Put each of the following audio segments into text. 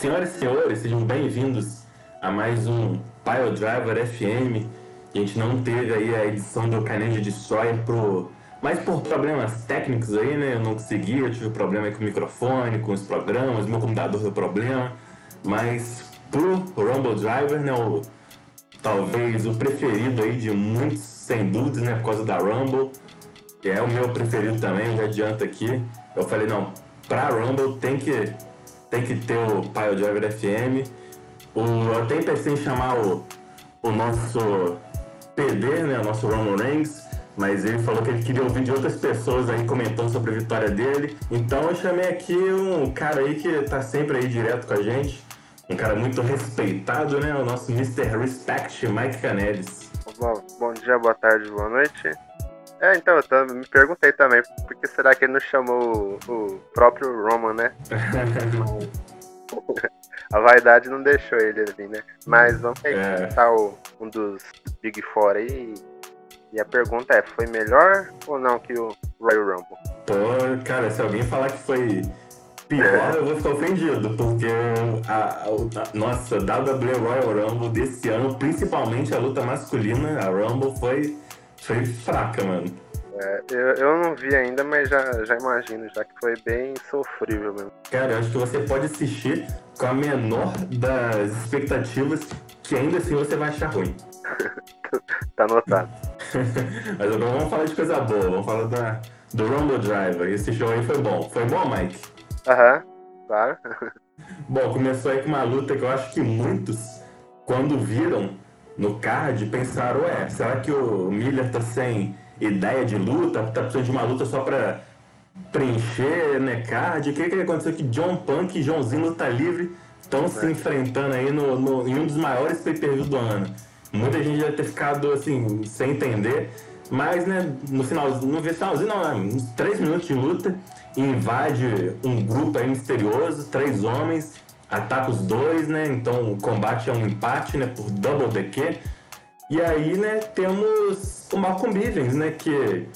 Senhoras e senhores, sejam bem-vindos a mais um Pile Driver FM. A gente não teve aí a edição do Carnage Destroyer pro... mas por problemas técnicos aí, né? Eu não consegui, eu tive problema com o microfone, com os programas, meu computador deu problema. Mas pro Rumble Driver, né? O... Talvez o preferido aí de muitos, sem dúvidas, né? Por causa da Rumble. É o meu preferido também, já adianto aqui. Eu falei, não, pra Rumble tem que tem que ter o Pile Driver FM. O, eu até pensei em chamar o, o nosso PD, né, o nosso Roman Reigns, mas ele falou que ele queria ouvir de outras pessoas aí comentando sobre a vitória dele. Então eu chamei aqui um cara aí que tá sempre aí direto com a gente, um cara muito respeitado, né, o nosso Mr. Respect, Mike Canelis. Bom, bom dia, boa tarde, boa noite. É, então, eu me perguntei também, por que será que ele não chamou o, o próprio Roman, né? a vaidade não deixou ele ali, né? Mas vamos perguntar é. o, um dos Big Four aí. E a pergunta é, foi melhor ou não que o Royal Rumble? Pô, cara, se alguém falar que foi pior, eu vou ficar ofendido, porque a, a, a nossa WWE Royal Rumble desse ano, principalmente a luta masculina, a Rumble, foi foi fraca, mano. É, eu, eu não vi ainda, mas já, já imagino, já que foi bem sofrível mesmo. Cara, eu acho que você pode assistir com a menor das expectativas, que ainda assim você vai achar ruim. tá anotado. mas agora vamos falar de coisa boa, vamos falar da, do Rumble Driver. Esse show aí foi bom. Foi bom, Mike? Aham, uhum, claro. bom, começou aí com uma luta que eu acho que muitos, quando viram, no card pensaram, ué, será que o Miller tá sem ideia de luta, tá precisando de uma luta só pra preencher, né, card? O que que aconteceu que John Punk e Joãozinho Luta Livre estão se enfrentando aí no, no, em um dos maiores pay-per-views do ano? Muita gente já ter ficado, assim, sem entender, mas, né, no finalzinho, no finalzinho não, né, uns três minutos de luta, invade um grupo aí misterioso, três homens, ataca os dois, né? Então o combate é um empate, né? Por double DQ. E aí, né, temos o Malcolm Bivens, né? Que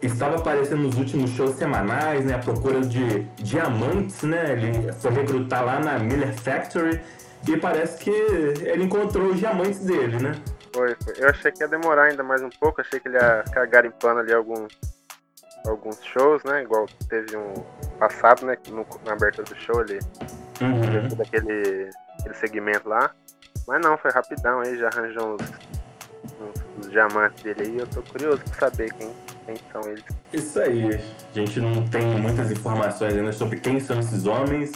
estava aparecendo nos últimos shows semanais, né? À procura de diamantes, né? Ele foi recrutar lá na Miller Factory e parece que ele encontrou os diamantes dele, né? Foi, foi. Eu achei que ia demorar ainda mais um pouco, achei que ele ia ficar garimpando ali alguns, alguns shows, né? Igual teve um passado, né? No, na abertura do show ele uhum. todo aquele, aquele segmento lá. Mas não, foi rapidão aí, já arranjou uns, uns, uns diamantes dele aí. Eu tô curioso pra saber quem, quem são eles. Isso aí, a gente não tem muitas informações ainda sobre quem são esses homens,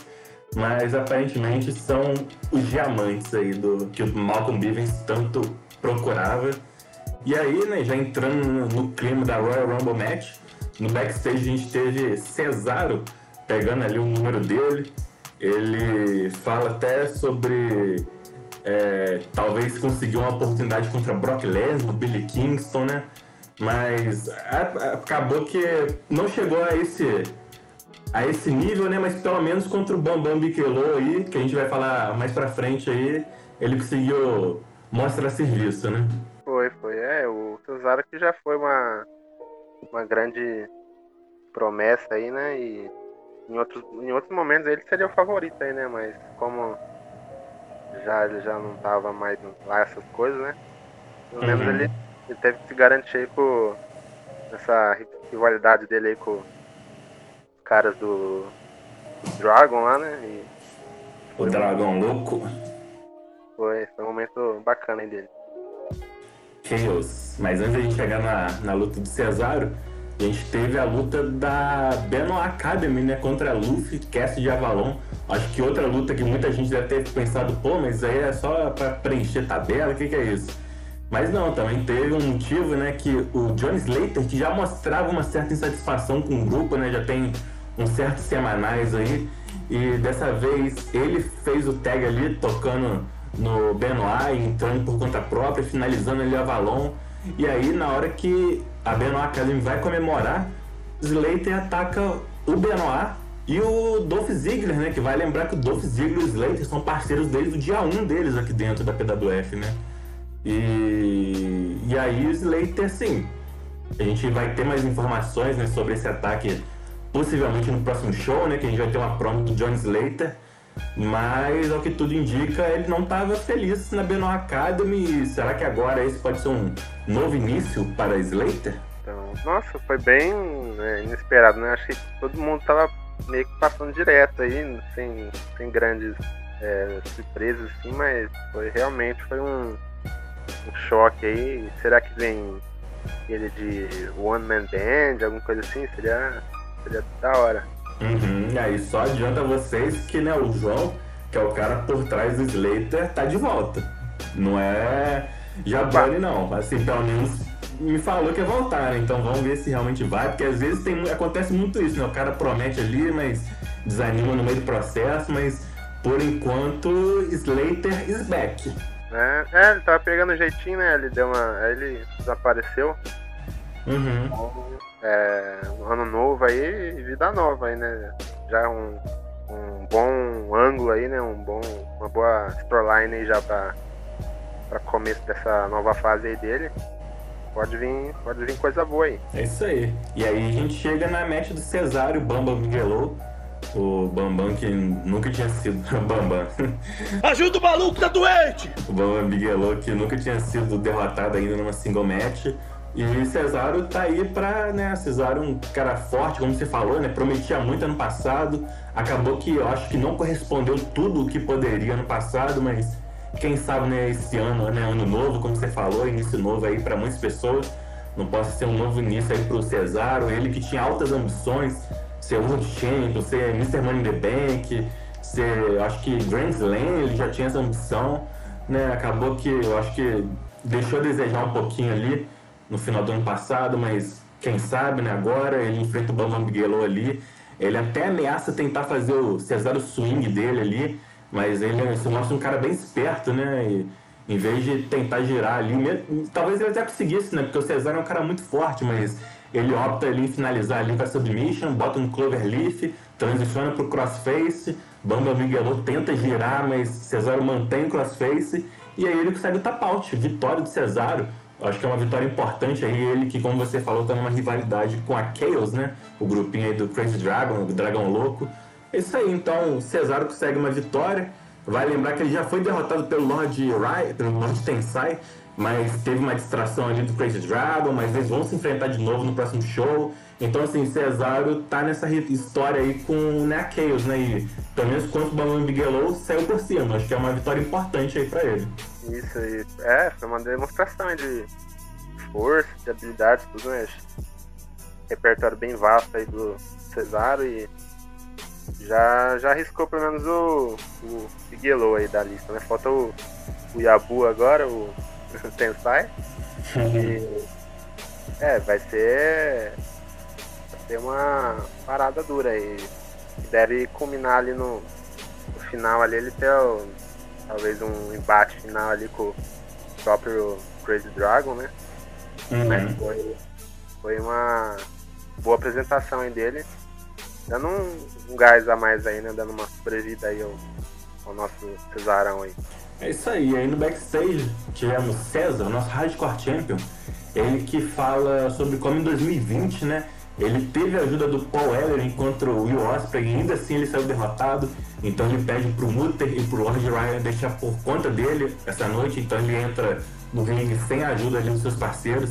mas aparentemente são os diamantes aí do que o Malcolm Bivens tanto procurava. E aí, né, já entrando no, no clima da Royal Rumble Match, no backstage a gente teve Cesaro pegando ali o número dele, ele fala até sobre é, talvez conseguir uma oportunidade contra Brock Lesnar, Billy Kingston, né? Mas acabou que não chegou a esse a esse nível, né? Mas pelo menos contra o Bambam Biquelô aí, que a gente vai falar mais pra frente aí, ele conseguiu mostrar serviço, né? Foi, foi. É, o Cesaro que já foi uma, uma grande promessa aí, né? E em outros, em outros momentos ele seria o favorito aí, né? Mas como já ele já não tava mais lá essas coisas, né? Pelo menos uhum. ele, ele teve que se garantir aí com essa rivalidade dele aí com os caras do, Dragon lá, né? E o Dragon louco. Foi, foi um momento bacana aí dele. Chaos. Mas antes de a gente chegar na, na luta do Cesaro, a gente teve a luta da Benoit Academy, né, contra a Luffy, Cast de Avalon. Acho que outra luta que muita gente deve ter pensado, pô, mas aí é só para preencher tabela, o que, que é isso? Mas não, também teve um motivo, né, que o John Slater, que já mostrava uma certa insatisfação com o grupo, né, já tem uns certos semanais aí, e dessa vez ele fez o tag ali, tocando no Benoit, entrando por conta própria, finalizando ali o Avalon. E aí, na hora que a Benoit Academy vai comemorar, Slater ataca o Benoit e o Dolph Ziggler, né? Que vai lembrar que o Dolph Ziggler e o Slater são parceiros desde o dia 1 deles aqui dentro da PWF, né? E, e aí o Slater, assim, a gente vai ter mais informações né, sobre esse ataque possivelmente no próximo show, né? Que a gente vai ter uma promo do John Slater. Mas, ao que tudo indica, ele não estava feliz na Benoit Academy. Será que agora esse pode ser um novo início para Slater? Então, nossa, foi bem né, inesperado, né? Acho que todo mundo tava meio que passando direto aí, sem, sem grandes é, surpresas, assim, mas foi realmente foi um, um choque aí. Será que vem ele de One Man Band, alguma coisa assim? Seria, seria da hora. Uhum, e aí só adianta vocês que né, o João, que é o cara por trás do Slater, tá de volta. Não é Jabani não. Assim, pelo menos me falou que ia voltar, né? Então vamos ver se realmente vai, porque às vezes tem, acontece muito isso, né? O cara promete ali, mas desanima no meio do processo, mas por enquanto Slater is back. É, é ele tava pegando jeitinho, né? Ele deu uma. Ele desapareceu. Uhum. É, ano novo aí, vida nova aí, né? Já é um, um bom ângulo aí, né? Um bom, uma boa storyline aí já pra, pra começo dessa nova fase aí dele. Pode vir, pode vir coisa boa aí. É isso aí. E aí a gente chega na match do Cesário Bamba Miguelou. O Bambam que nunca tinha sido. Bambam. Ajuda o maluco, tá doente! O Bambam Miguelou que nunca tinha sido derrotado ainda numa single match. E Cesário tá aí pra, né, Cesário um cara forte, como você falou, né, prometia muito ano passado, acabou que eu acho que não correspondeu tudo o que poderia ano passado, mas quem sabe, né, esse ano, né, ano novo, como você falou, início novo aí para muitas pessoas, não possa ser um novo início aí pro Cesário, ele que tinha altas ambições, ser World Champion, ser Mr. Money in the Bank, ser, acho que Grand Slam, ele já tinha essa ambição, né, acabou que eu acho que deixou a desejar um pouquinho ali, no final do ano passado, mas quem sabe, né, agora ele enfrenta o Bam Bigelow ali. Ele até ameaça tentar fazer o Cesaro swing dele ali, mas ele se mostra um cara bem esperto, né? E, em vez de tentar girar ali, mesmo, talvez ele até conseguisse, né? Porque o Cesaro é um cara muito forte, mas ele opta ali finalizar ali com a submission, bota no cloverleaf, transiciona pro crossface, Bamba Miguelô tenta girar, mas Cesaro mantém o crossface, e aí ele consegue o tap out, vitória do Cesaro. Acho que é uma vitória importante aí, ele que, como você falou, tá numa rivalidade com a Chaos, né? O grupinho aí do Crazy Dragon, do Dragão Louco. É isso aí, então o Cesaro consegue uma vitória. Vai lembrar que ele já foi derrotado pelo Lord Rai, pelo Lord Tensai, mas teve uma distração ali do Crazy Dragon, mas eles vão se enfrentar de novo no próximo show. Então, assim, Cesaro tá nessa história aí com né, a Chaos, né? E pelo menos quanto o Bam Bigelow saiu por cima. Acho que é uma vitória importante aí pra ele. Isso, aí. É, foi uma demonstração de força, de habilidades, tudo, né? Repertório bem vasto aí do Cesaro e já, já arriscou pelo menos o, o Bigelow aí da lista, né? Falta o, o Yabu agora, o, o Tensai. e, é, vai ser. Vai ser uma parada dura aí. Deve culminar ali no, no final ali ele ter o, talvez um embate final ali com o próprio Crazy Dragon, né? Uhum. Mas foi, foi uma boa apresentação aí dele. Dando um, um gás a mais aí, né? Dando uma sobrevida aí ao, ao nosso Cesarão aí. É isso aí, aí no backstage tivemos César, nosso Hardcore Champion, ele que fala sobre como em 2020, né? Ele teve a ajuda do Paul Ellering contra o Will Ospreay e ainda assim ele saiu derrotado. Então ele pede pro Mutter e pro Lord Ryan deixar por conta dele essa noite. Então ele entra no ringue sem a ajuda dos seus parceiros.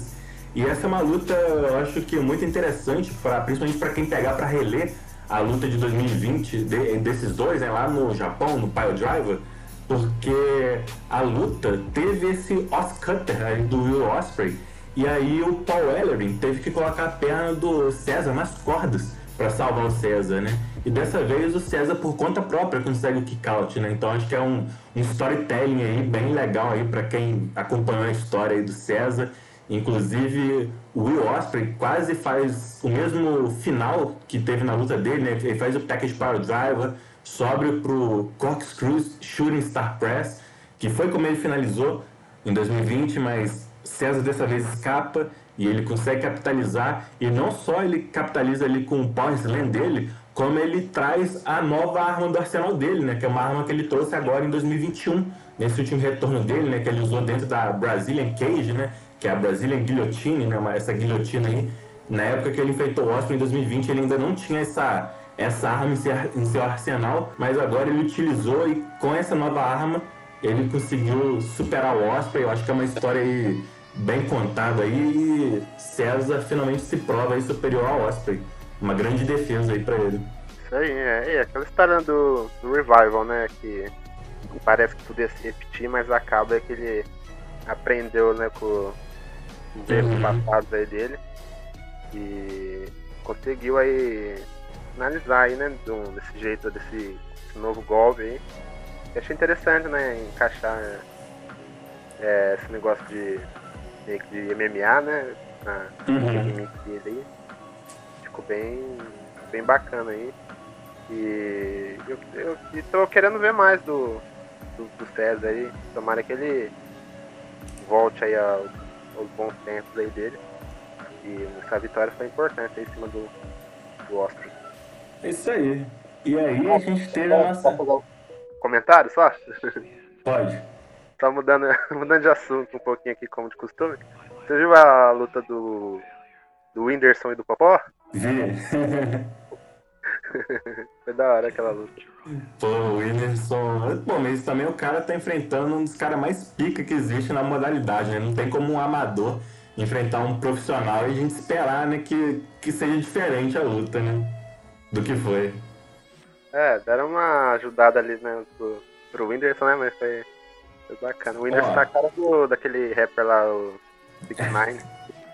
E essa é uma luta, eu acho que muito interessante, pra, principalmente para quem pegar para reler a luta de 2020 de, desses dois, né, lá no Japão, no Pile Driver, porque a luta teve esse Os Cutter aí do Will Osprey e aí o Paul Ellering teve que colocar a perna do César nas cordas para salvar o César, né? E dessa vez o César por conta própria consegue o kick out, né? Então acho que é um, um storytelling aí bem legal aí para quem acompanhou a história aí do César. Inclusive o Will Osprey quase faz o mesmo final que teve na luta dele, né? Ele faz o package para o driver, sobe pro corkscrew shooting star press, que foi como ele finalizou em 2020, mas César dessa vez escapa e ele consegue capitalizar. E não só ele capitaliza ali com o power slam dele, como ele traz a nova arma do arsenal dele, né? Que é uma arma que ele trouxe agora em 2021, nesse último retorno dele, né? Que ele usou dentro da Brazilian Cage, né? Que é a Brazilian Guillotine, né? Essa guilhotina aí. Na época que ele enfrentou o Osprey em 2020, ele ainda não tinha essa, essa arma em seu arsenal, mas agora ele utilizou e com essa nova arma ele conseguiu superar o Osprey. Eu acho que é uma história aí bem contada aí e César finalmente se prova aí superior ao Osprey. Uma grande defesa aí para ele. Isso aí, é, é aquela história do, do Revival, né? Que parece que tudo ia se repetir, mas acaba que ele aprendeu né, com os erros uhum. passados aí dele e conseguiu aí analisar aí, né, desse jeito, desse, desse novo golpe aí. Eu achei interessante, né, encaixar é, esse negócio de, de MMA, né, na uhum. dele aí. Ficou bem, bem bacana aí. E eu, eu, eu tô querendo ver mais do, do, do César aí. Tomara que ele volte aí aos, aos bons tempos aí dele. E essa vitória foi importante aí em cima do, do Oscar. É isso aí. E aí a gente teve a nossa. Comentário só? Pode. Só mudando, mudando de assunto um pouquinho aqui, como de costume. Você viu a luta do, do Whindersson e do Popó? Vi. Foi da hora aquela luta. Pô, o Whindersson. Bom, mas também o cara tá enfrentando um dos caras mais pica que existe na modalidade, né? Não tem como um amador enfrentar um profissional e a gente esperar, né, que, que seja diferente a luta, né? Do que foi. É, deram uma ajudada ali, né, pro, pro Whindersson, né? Mas foi, foi bacana. O Whindersson Ó. tá a cara do, daquele rapper lá, o Six Nine.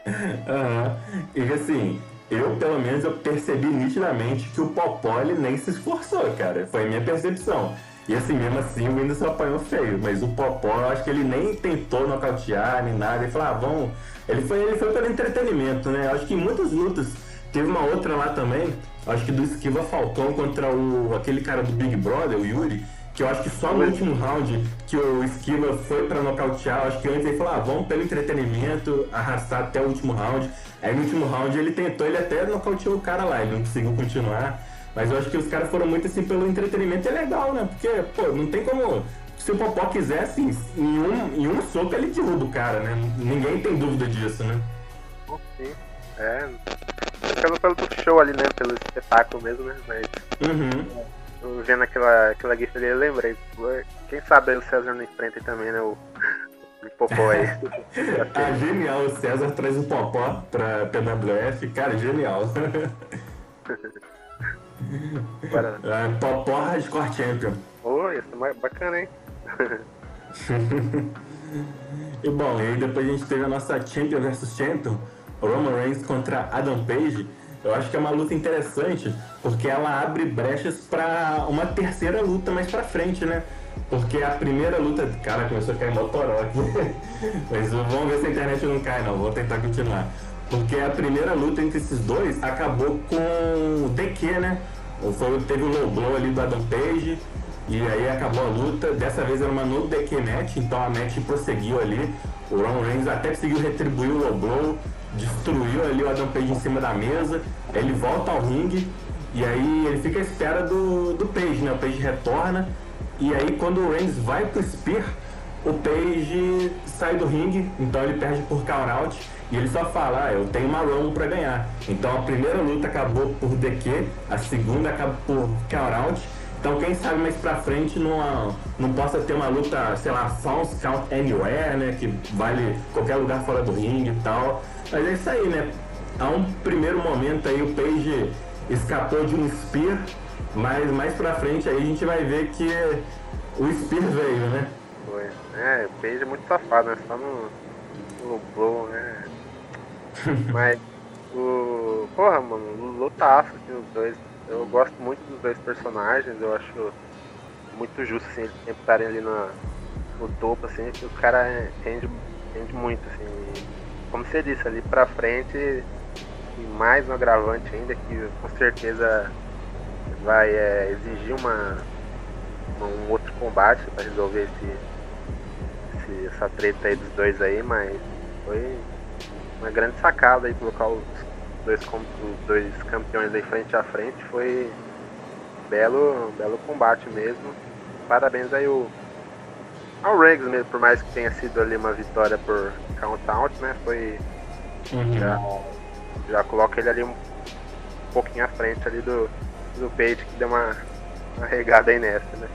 Aham. uhum. E assim, eu, pelo menos, eu percebi nitidamente que o Popó ele nem se esforçou, cara. Foi a minha percepção. E assim, mesmo assim, o Whindersson apanhou feio. Mas o Popó, eu acho que ele nem tentou nocautear, nem nada. Ele falou, ah, vamos... Ele foi, ele foi pelo entretenimento, né? Eu acho que em muitas lutas... Teve uma outra lá também, acho que do Esquiva Falcão contra o aquele cara do Big Brother, o Yuri, que eu acho que só no último round que o Esquiva foi para nocautear, acho que antes ele falou, ah, vamos pelo entretenimento, arrastar até o último round. Aí no último round ele tentou, ele até nocauteou o cara lá, ele não conseguiu continuar. Mas eu acho que os caras foram muito assim pelo entretenimento, é legal, né? Porque, pô, não tem como. Se o Popó quiser, assim, em um, em um soco ele derruba o cara, né? Ninguém tem dúvida disso, né? Sim. É. Pelo, pelo show ali, né? Pelo espetáculo mesmo, né? Mas. Uhum. Vendo aquela, aquela gif ali, eu lembrei. Quem sabe o César não enfrenta também, né? O, o Popó aí. ah, genial. O César traz o Popó pra PWF. Cara, genial. É, Popó Hardcore Champion. Oh, isso é bacana, hein? e bom, e aí depois a gente teve a nossa Champion versus Champion, Roman Reigns contra Adam Page. Eu acho que é uma luta interessante, porque ela abre brechas para uma terceira luta mais pra frente, né? Porque a primeira luta. Cara, começou a cair motoró aqui. Mas vamos ver se a internet não cai, não. Vou tentar continuar. Porque a primeira luta entre esses dois acabou com o DQ, né? Foi, teve o low blow ali do Adam Page. E aí acabou a luta. Dessa vez era uma no DQ match, então a match prosseguiu ali. O Roman Reigns até conseguiu retribuir o low blow, destruiu ali o Adam Page em cima da mesa. Ele volta ao ringue e aí ele fica à espera do, do Page, né? O Page retorna. E aí quando o Reigns vai pro Spear, o Page sai do ringue, então ele perde por count out e ele só fala, ah, eu tenho uma Rumble pra ganhar. Então a primeira luta acabou por DQ, a segunda acabou por count out. Então quem sabe mais pra frente não, não possa ter uma luta, sei lá, false count anywhere, né? Que vale qualquer lugar fora do ringue e tal. Mas é isso aí, né? A um primeiro momento aí o Page escapou de um Spear, mas mais pra frente aí a gente vai ver que o Spear veio, né? Foi. É, o Page é muito safado, né? Só no, no blow, né? Mas o. Porra, mano, lutaço assim, os dois. Eu gosto muito dos dois personagens, eu acho muito justo assim, eles sempre estarem ali no, no topo, assim, que o cara rende, rende muito, assim. Como você disse, ali pra frente e mais no agravante ainda, que com certeza vai é, exigir uma, uma, um outro combate para resolver esse, esse, essa treta aí dos dois aí, mas foi uma grande sacada aí colocar os dois, os dois campeões aí frente a frente. Foi belo, belo combate mesmo. Parabéns aí o, ao Riggs mesmo, por mais que tenha sido ali uma vitória por count out, né? Foi. Uhum. Já, já coloca ele ali um pouquinho à frente ali do, do Page que deu uma, uma regada aí nessa, né?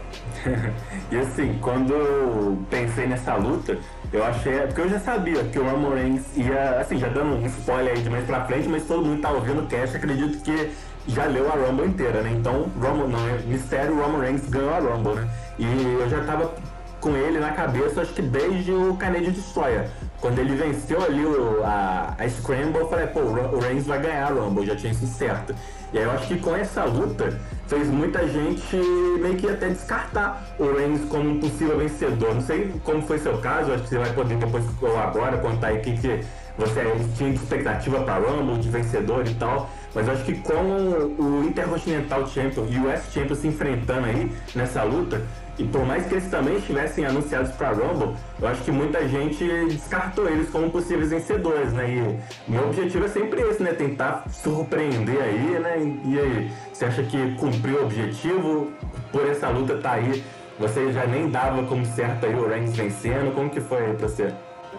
e assim, quando pensei nessa luta, eu achei. Porque eu já sabia que o Reigns ia. Assim, já dando um spoiler aí de mais pra frente, mas todo mundo tá ouvindo o cast, acredito que já leu a Rumble inteira, né? Então, Roman, não, é mistério, Roman Reigns ganhou a Rumble, né? E eu já tava com ele na cabeça, acho que desde o Canadian Destroyer. Quando ele venceu ali o, a, a Scramble, eu falei, pô, o Reigns vai ganhar a Rumble, já tinha isso certo. E aí eu acho que com essa luta fez muita gente meio que até descartar o Reigns como um possível vencedor. Não sei como foi seu caso, acho que você vai poder depois ou agora contar aí o que, que você tinha de expectativa para Rumble, de vencedor e tal. Mas acho que com o Intercontinental Champion e o West Champion se enfrentando aí nessa luta, e por mais que eles também estivessem anunciados para Rumble, eu acho que muita gente descartou eles como possíveis vencedores, né? E meu objetivo é sempre esse, né? Tentar surpreender aí, né? E aí, você acha que cumpriu o objetivo? Por essa luta tá aí, você já nem dava como certo aí o Reigns vencendo? Como que foi pra você?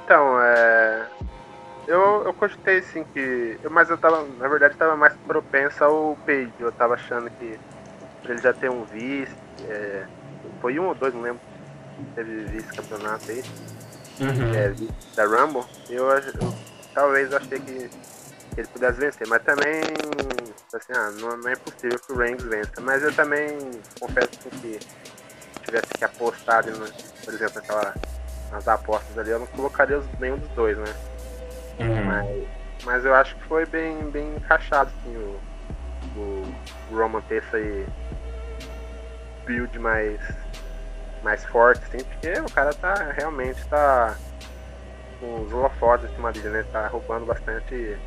Então, é... Eu, eu cogitei sim que. Mas eu tava, na verdade, tava mais propenso ao Page. Eu tava achando que ele já ter um vice. É foi um ou dois, não lembro. Teve vice-campeonato aí. Uhum. É, da Rumble. Eu, eu, talvez achei que, ele pudesse vencer, mas também assim, ah, não, não é possível que o Reigns vença. Mas eu também confesso que tivesse que apostar, no, por exemplo, naquela, nas apostas ali, eu não colocaria nenhum dos dois, né? Uhum. Mas, mas eu acho que foi bem, bem encaixado assim, o, o Roman ter essa build mais mais forte, assim, porque o cara tá realmente tá com os holofotes em cima dele, né? Tá roubando bastante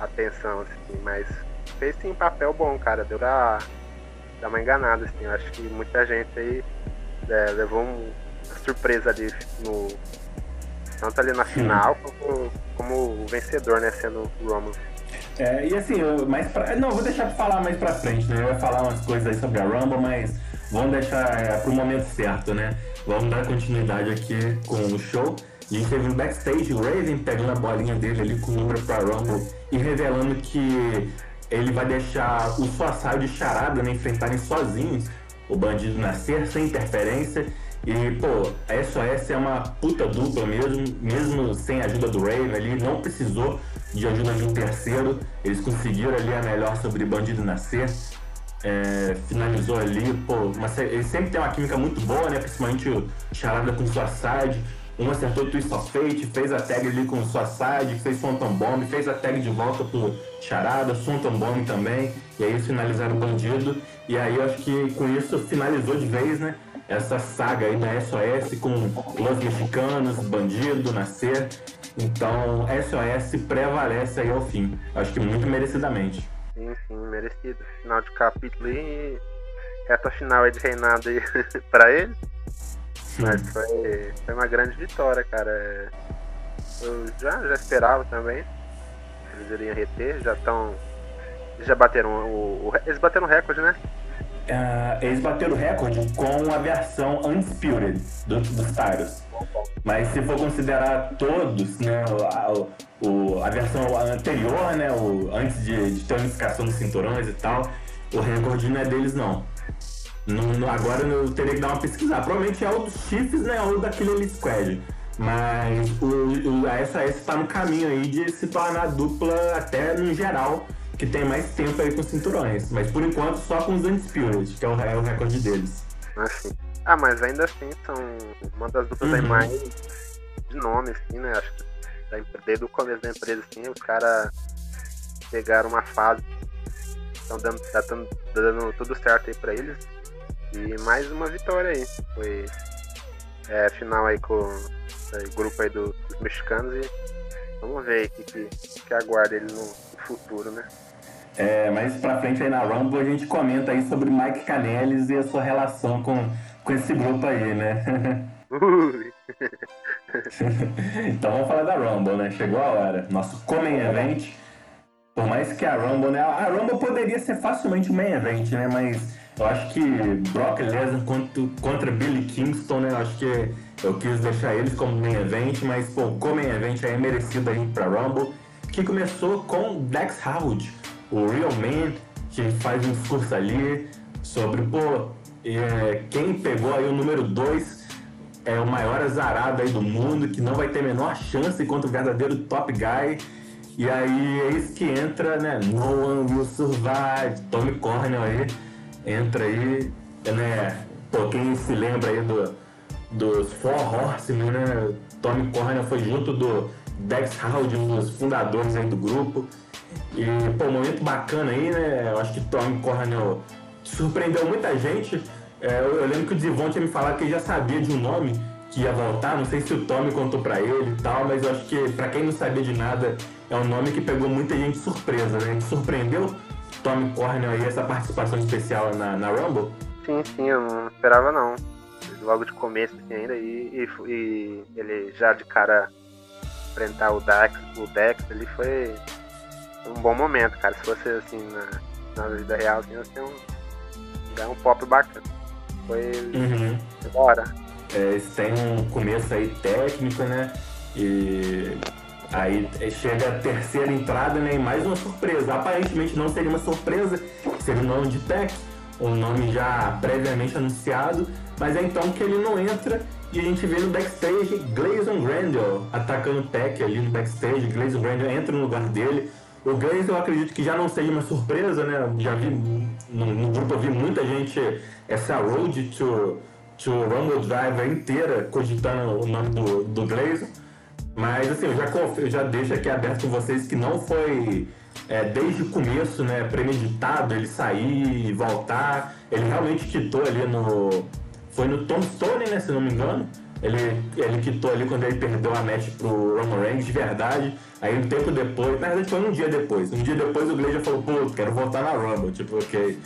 atenção, assim, mas fez sim papel bom, cara. Deu pra dar uma enganada, assim. Eu acho que muita gente aí é, levou um, uma surpresa ali no. Tanto ali na final como, como o vencedor, né? Sendo o Roman. É, e assim, eu, mais pra, não, vou deixar pra falar mais pra frente, né? Eu ia falar umas coisas aí sobre a Rumble, mas vamos deixar é, pro momento certo, né? Vamos dar continuidade aqui com o show. A gente teve no backstage o Raven pegando a bolinha dele ali com o número pra Rumble e revelando que ele vai deixar o Suicide de Charada né, enfrentarem sozinhos o Bandido Nascer, sem interferência. E, pô, a SOS é uma puta dupla mesmo, mesmo sem a ajuda do Raven ali, não precisou de ajuda de um terceiro. Eles conseguiram ali a melhor sobre Bandido Nascer é, finalizou ali, pô, uma, ele sempre tem uma química muito boa, né? Principalmente o Charada com sua side. Um acertou o Twist of Fate, fez a tag ali com sua side, fez Phantom Bomb, fez a tag de volta pro Charada, Phantom Bomb também. E aí finalizaram o bandido. E aí eu acho que com isso finalizou de vez, né? Essa saga aí na SOS com los mexicanos, bandido, nascer. Então SOS prevalece aí ao fim. Acho que muito merecidamente. Sim, sim, merecido. Final de capítulo e reta final aí de reinado aí pra ele. Mas foi, foi uma grande vitória, cara. Eu já, já esperava também. Eles iriam reter, já estão. Já bateram o, o, Eles bateram o recorde, né? Uh, eles bateram o recorde com a versão Unspirited do, dos Tyros. Mas se for considerar todos, né, a, o, a versão anterior, né, o, antes de, de ter a unificação dos cinturões e tal, o recorde não é deles não. No, agora eu teria que dar uma pesquisada. Provavelmente é o dos Chiefs, né, ou daquele Elite Squad. Mas o, o, a SAS está no caminho aí de se tornar dupla até no geral, que tem mais tempo aí com cinturões. Mas por enquanto só com os Undisputed, que é o, é o recorde deles. Assim. Ah, mas ainda assim são uma das duplas uhum. mais de nome, assim, né? Acho que desde o começo da empresa, assim, os caras pegaram uma fase, estão dando, tá dando, dando tudo certo aí pra eles. E mais uma vitória aí. Foi é, final aí com o grupo aí do, dos mexicanos e vamos ver o que, que, que aguarda ele no, no futuro, né? É, mais pra frente aí na Rumble a gente comenta aí sobre Mike Canelis e a sua relação com com esse grupo aí, né? então vamos falar da Rumble, né? Chegou a hora. Nosso Comem Event. Por mais que a Rumble, né? A Rumble poderia ser facilmente o main event, né? Mas eu acho que Brock Lesnar contra, contra Billy Kingston, né? Eu acho que eu quis deixar eles como main event, mas pô, o main event é merecido aí pra Rumble. Que começou com Dex Howard, o Real Man, que faz um discurso ali sobre, pô, é, quem pegou aí o número 2 é o maior azarado aí do mundo, que não vai ter a menor chance contra o verdadeiro top guy. E aí é isso que entra, né? No one will survive. Tommy Cornell aí entra aí, né? Pô, quem se lembra aí do, dos Four Horsemen, né? Tommy Cornell foi junto do Dex Howard, um dos fundadores aí do grupo. E, pô, um momento bacana aí, né? Eu acho que Tommy Cornell surpreendeu muita gente. É, eu, eu, lembro que o Divon tinha me falado que ele já sabia de um nome que ia voltar. Não sei se o Tommy contou pra ele e tal, mas eu acho que, pra quem não sabia de nada, é um nome que pegou muita gente surpresa, né? Surpreendeu Tommy Cornell aí essa participação especial na, na Rumble? Sim, sim, eu não esperava não. Logo de começo assim, ainda, e, e, e ele já de cara enfrentar o Dex, o Dex ele foi um bom momento, cara. Se fosse assim na, na vida real, assim, ser um, dar um pop bacana. Foi uhum. da hora. É, tem um começo aí técnico, né? E aí chega a terceira entrada, né? E mais uma surpresa. Aparentemente não seria uma surpresa, seria o nome de Tech, um nome já previamente anunciado, mas é então que ele não entra e a gente vê no backstage Gleison Grandel atacando o Tech ali no backstage. Gleison Grandel entra no lugar dele. O Glaze eu acredito que já não seja uma surpresa, né? Já vi no, no grupo eu vi muita gente essa road to, to Rumble Drive inteira cogitando o nome do, do. Mas assim, eu já, eu já deixo aqui aberto com vocês que não foi é, desde o começo, né, premeditado ele sair e voltar. Ele realmente quitou ali no. Foi no Tombstone, né, se não me engano. Ele, ele quitou ali quando ele perdeu a match pro Roman Reigns de verdade. Aí um tempo depois, na verdade foi um dia depois. Um dia depois o Glazer falou, pô, quero voltar na Rumble. Tipo, ok.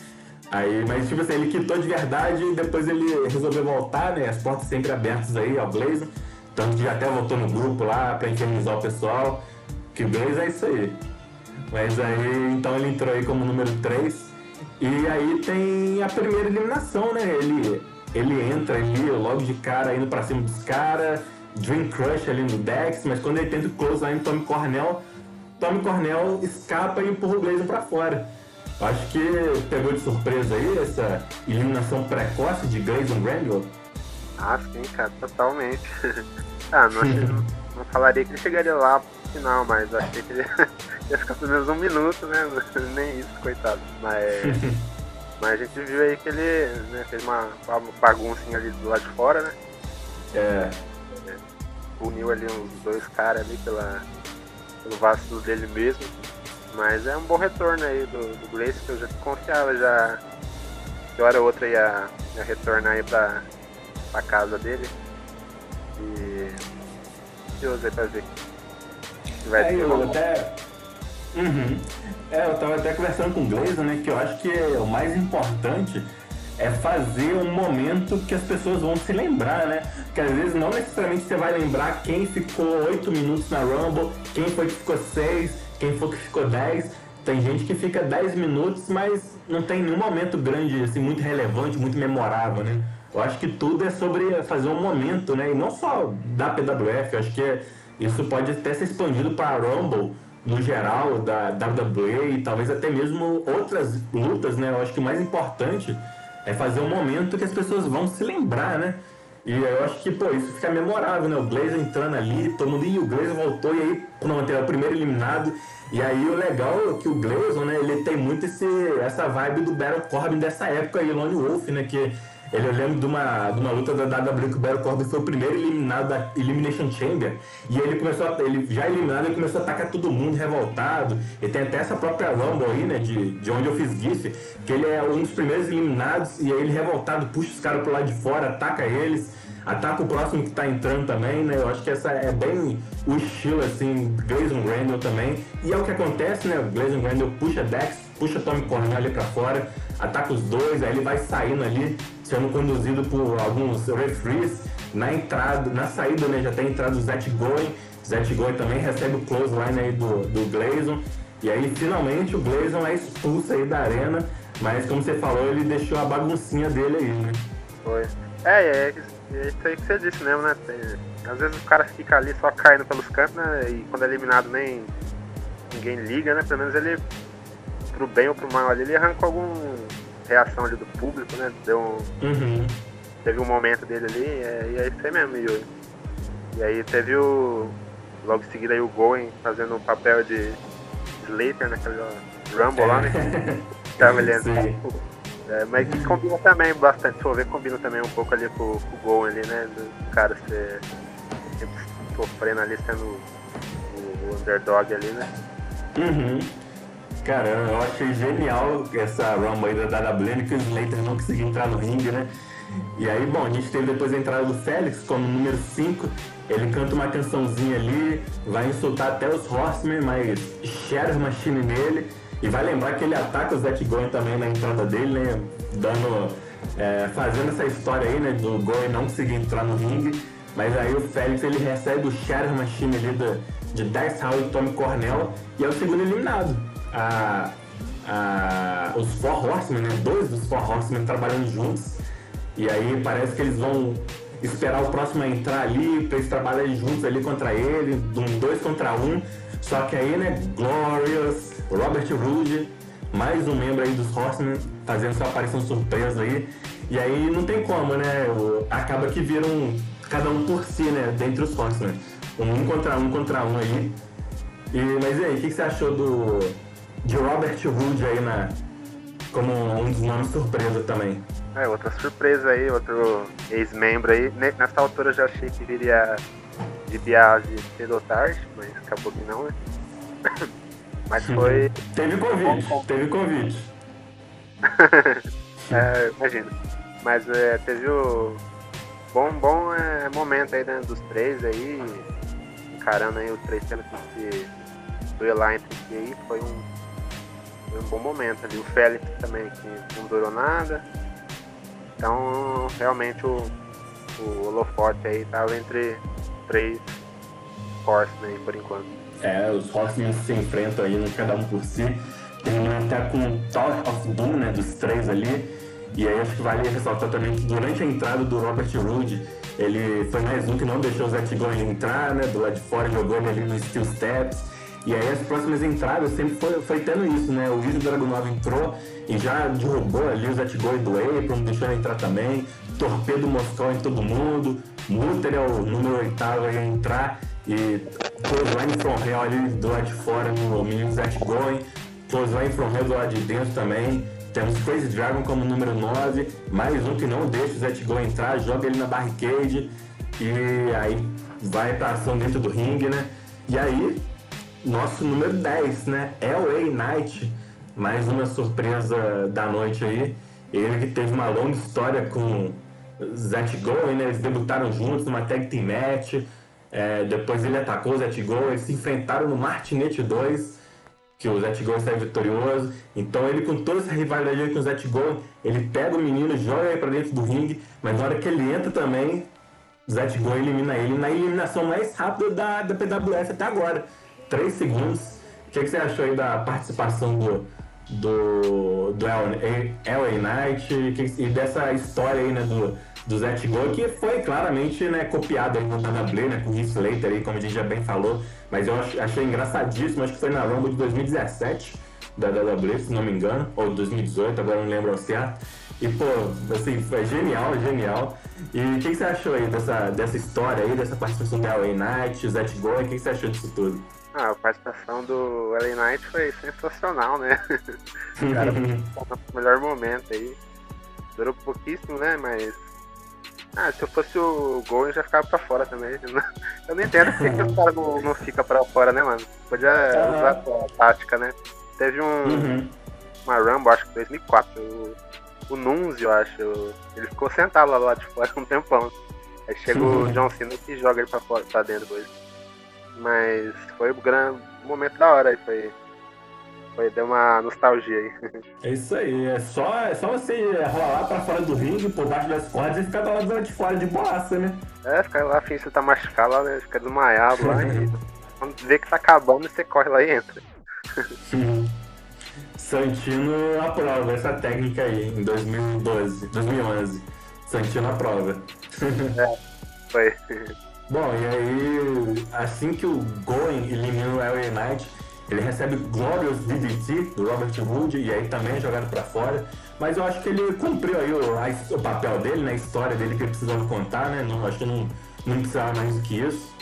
Aí, mas tipo assim, ele quitou de verdade e depois ele resolveu voltar, né? As portas sempre abertas aí ao Glazer. Tanto que já até voltou no grupo lá pra infernizar o pessoal. Que o Glazer é isso aí. Mas aí, então ele entrou aí como número 3. E aí tem a primeira eliminação, né? Ele ele entra ali logo de cara indo pra cima dos caras, Dream Crush ali no Dex, mas quando ele tenta o close lá em Tommy Cornell, Tommy Cornell escapa e empurra o Glazer pra fora. Acho que pegou de surpresa aí essa eliminação precoce de Grayson Randall. Ah, sim, cara, totalmente. ah, não, não, não, falaria que ele chegaria lá pro final, mas achei que ele ia ficar pelo menos um minuto, né? Nem isso, coitado. Mas. Mas a gente viu aí que ele né, fez uma, uma baguncinha ali do lado de fora, né? É. é uniu ali uns dois caras ali pela, pelo vacilo dele mesmo. Mas é um bom retorno aí do, do Grace, que eu já confiava já que hora ou outra ia, ia retornar aí pra, pra casa dele. E ansioso aí pra ver. Vai é, eu até. Uhum. É, eu tava até conversando com o Gleison, né? Que eu acho que o mais importante é fazer um momento que as pessoas vão se lembrar, né? Que às vezes não necessariamente você vai lembrar quem ficou 8 minutos na Rumble, quem foi que ficou 6, quem foi que ficou 10. Tem gente que fica 10 minutos, mas não tem nenhum momento grande, assim, muito relevante, muito memorável, né? Eu acho que tudo é sobre fazer um momento, né? E não só da PWF, eu acho que é, isso pode até ser expandido para a Rumble no geral da WWE e talvez até mesmo outras lutas, né? Eu acho que o mais importante é fazer um momento que as pessoas vão se lembrar, né? E eu acho que, pô, isso fica memorável, né? O Glazer entrando ali, todo mundo, e o Glazer voltou, e aí, pronto, é o primeiro eliminado. E aí o legal é que o Glazer, né, ele tem muito esse, essa vibe do Battle Corbin dessa época aí, Lone Wolf, né? Que ele, eu lembro de uma, de uma luta da WWE que o Baron Corbin foi o primeiro eliminado da Elimination Chamber. E ele começou a, ele já eliminado, ele começou a atacar todo mundo revoltado. E tem até essa própria Rumble aí, né? De, de onde eu fiz GIF, que ele é um dos primeiros eliminados, e aí ele revoltado, puxa os caras pro lado de fora, ataca eles ataca o próximo que tá entrando também, né? Eu acho que essa é bem o estilo, assim, Grayson Randall também. E é o que acontece, né? O Grayson Randall puxa Dex, puxa Tommy Cornell ali pra fora, ataca os dois, aí ele vai saindo ali, sendo conduzido por alguns referees. Na entrada, na saída, né? Já tem entrado o Zet Goin. Zet Goin também recebe o close line aí do, do Gleison. E aí, finalmente, o Gleison é expulso aí da arena. Mas, como você falou, ele deixou a baguncinha dele aí, né? Foi. É, é, é isso aí que você disse mesmo, né? Às vezes o cara fica ali só caindo pelos cantos, né? E quando é eliminado nem ninguém liga, né? Pelo menos ele pro bem ou pro mal ali, ele arrancou alguma reação ali do público, né? Deu um, Uhum. teve um momento dele ali, é, e é isso aí mesmo, e, e aí teve o. Logo em seguida aí o Goen fazendo o papel de Slater naquela Rumble lá, né? Tava ali Sim. é, mas que combina também bastante, se for ver, combina também um pouco ali com, com o Goen ali, né? Do cara ser sempre sofrendo ali, sendo o, o underdog ali, né? Uhum. Cara, eu achei genial essa Rumble aí da WWE, que o Slater não conseguiu entrar no ringue, né? E aí, bom, a gente teve depois a entrada do Félix como número 5. Ele canta uma cançãozinha ali, vai insultar até os Horsemen, mas Sheriff Machine nele. E vai lembrar que ele ataca o Zack Goen também na entrada dele, né? Dando. é, fazendo essa história aí, né? Do Goen não conseguir entrar no ringue. Mas aí o Félix ele recebe o Sheriff Machine ali do, de Dice Hall e Tommy Cornell e é o segundo eliminado. A, a, os Four Horsemen, né? Dois dos Four Horsemen trabalhando juntos. E aí parece que eles vão esperar o próximo entrar ali pra eles trabalharem juntos ali contra ele, um dois contra um. Só que aí, né, Glorious, Robert Roode, mais um membro aí dos Horsemen fazendo sua aparição surpresa aí. E aí não tem como, né? Acaba que viram cada um por si, né? Dentre os Horsemen. Um contra um contra um aí. E, mas e aí, o que, que você achou do de Robert Roode aí na, como um dos nomes surpresa também? É, outra surpresa aí, outro ex-membro aí. Ne- Nessa altura eu já achei que viria de Biase cedo ou tarde, mas acabou que não, né? Mas foi. Teve convite, teve convite. é, imagina. Mas é, teve o. Bom, bom é, momento aí né, dos três aí. Encarando aí os três tendo que se duelar entre si aí. Foi um, um bom momento ali. O Félix também que não durou nada. Então realmente o, o holofote aí tava entre três Horsemen por enquanto. É, os Horsemen se enfrentam aí, um cada um por si. Terminando até com o Tower of Doom, né, dos três ali. E aí acho que vale ressaltar também que durante a entrada do Robert Roode, ele foi mais um que não deixou o Zack Goen entrar, né, do lado de fora, ele ali no Steel Steps. E aí as próximas entradas sempre foi, foi tendo isso, né? O Ilha Dragunov entrou e já derrubou ali o Goen do Apron, deixou ele entrar também. Torpedo Moscou em todo mundo. Mutter é o número oitavo a entrar. E Clothesline from Hell ali do lado de fora no menino Zack Goen. Clothesline from Hell do lado de dentro também. Temos Crazy Dragon como número 9. Mais um que não deixa o Goen entrar, joga ele na barricade. E aí vai pra ação dentro do ringue, né? E aí, nosso número 10, né? LA Knight. Mais uma surpresa da noite aí. Ele que teve uma longa história com Zack Goen, né? Eles debutaram juntos numa tag team match. É, depois ele atacou o Zack Goen, eles se enfrentaram no Martinete 2, que o Zack Goen saiu vitorioso. Então ele com toda essa rivalidade com o Zack Goen, ele pega o menino, joga ele pra dentro do ringue, mas na hora que ele entra também, Zack Goen elimina ele na eliminação mais rápida da, da PWS até agora. 3 segundos. O que, que você achou aí da participação do, do, do LA Knight e, dessa história aí, né, do, do Zack Goen, que foi claramente né, copiado aí no WWE, né, com o Heath Slater aí, como a gente já bem falou, mas eu ach- achei engraçadíssimo, acho que foi na Rumble de 2017 da WWE, se não me engano, ou 2018, agora não lembro ao certo. E, pô, assim, foi genial, genial. E o que, que você achou aí dessa, dessa história aí, dessa participação da LA Knight, o Zack Goen, o que, que você achou disso tudo? Ah, a participação do LA Knight foi sensacional, né? O cara no melhor momento aí. Durou pouquíssimo, né? Mas. Ah, se eu fosse o Gol, eu já ficava pra fora também. Eu não entendo por que o cara não, não fica pra fora, né, mano? Podia Aham. usar a tática, né? Teve um, Uhum. uma Rumble, acho que 2004. O, o Nunzi, eu acho. Ele ficou sentado lá, lá de fora um tempão. Aí chega o Uhum. John Cena que joga ele pra, fora, pra dentro depois. Mas foi um grande momento da hora aí. Foi, foi, deu uma nostalgia aí. É isso aí, é só, é só você rolar pra fora do ringue, por baixo das cordas e ficar do lado do lado de fora de boaça, né? É, fica lá, que você tá machucado lá, né? Fica desmaiado lá e quando vê que tá acabando, você corre lá e entra. Santino aprova essa técnica aí em 2012, 2011. Santino aprova. Foi. Bom, e aí, assim que o Goen elimina o LA Knight, Ele recebe Glorious DDT do Robert Wood e aí também é jogado para fora. Mas eu acho que ele cumpriu aí o, a, o papel dele, na né? história dele que ele precisava contar, né? Não, acho que não, não precisava mais do que isso.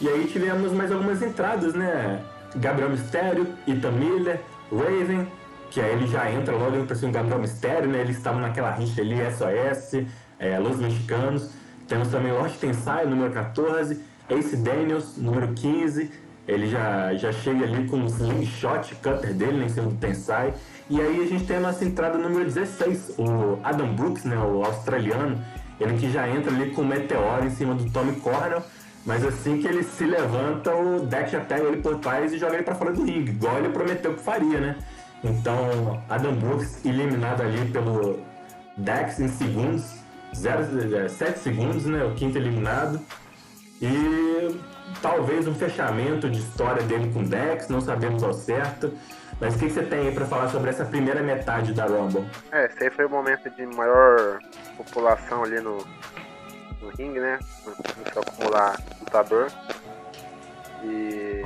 E aí tivemos mais algumas entradas, né? Gabriel Mistério, Ethan Miller, Raven, que aí ele já entra logo para cima do Gabriel Mistério, né? Eles estavam naquela rixa ali, SOS, é, Los Mexicanos. Temos também Lord Tensai, número 14, Ace Daniels, número 15. Ele já, já chega ali com o slingshot cutter dele em cima do Tensai. E aí a gente tem a nossa entrada número 16, o Adam Brooks, né, o australiano. Ele que já entra ali com o meteoro em cima do Tommy Cornell. Mas assim que ele se levanta, o Dex já pega ele por trás e joga ele para fora do ringue, igual ele prometeu que faria, né? Então, Adam Brooks eliminado ali pelo Dex em segundos. 0, 7 é, segundos, né? O quinto eliminado. E talvez um fechamento de história dele com Dex, não sabemos ao certo. Mas o que, que você tem aí para falar sobre essa primeira metade da Rumble? É, esse aí foi o momento de maior população ali no, no ringue, né? Começou a acumular lutador. E.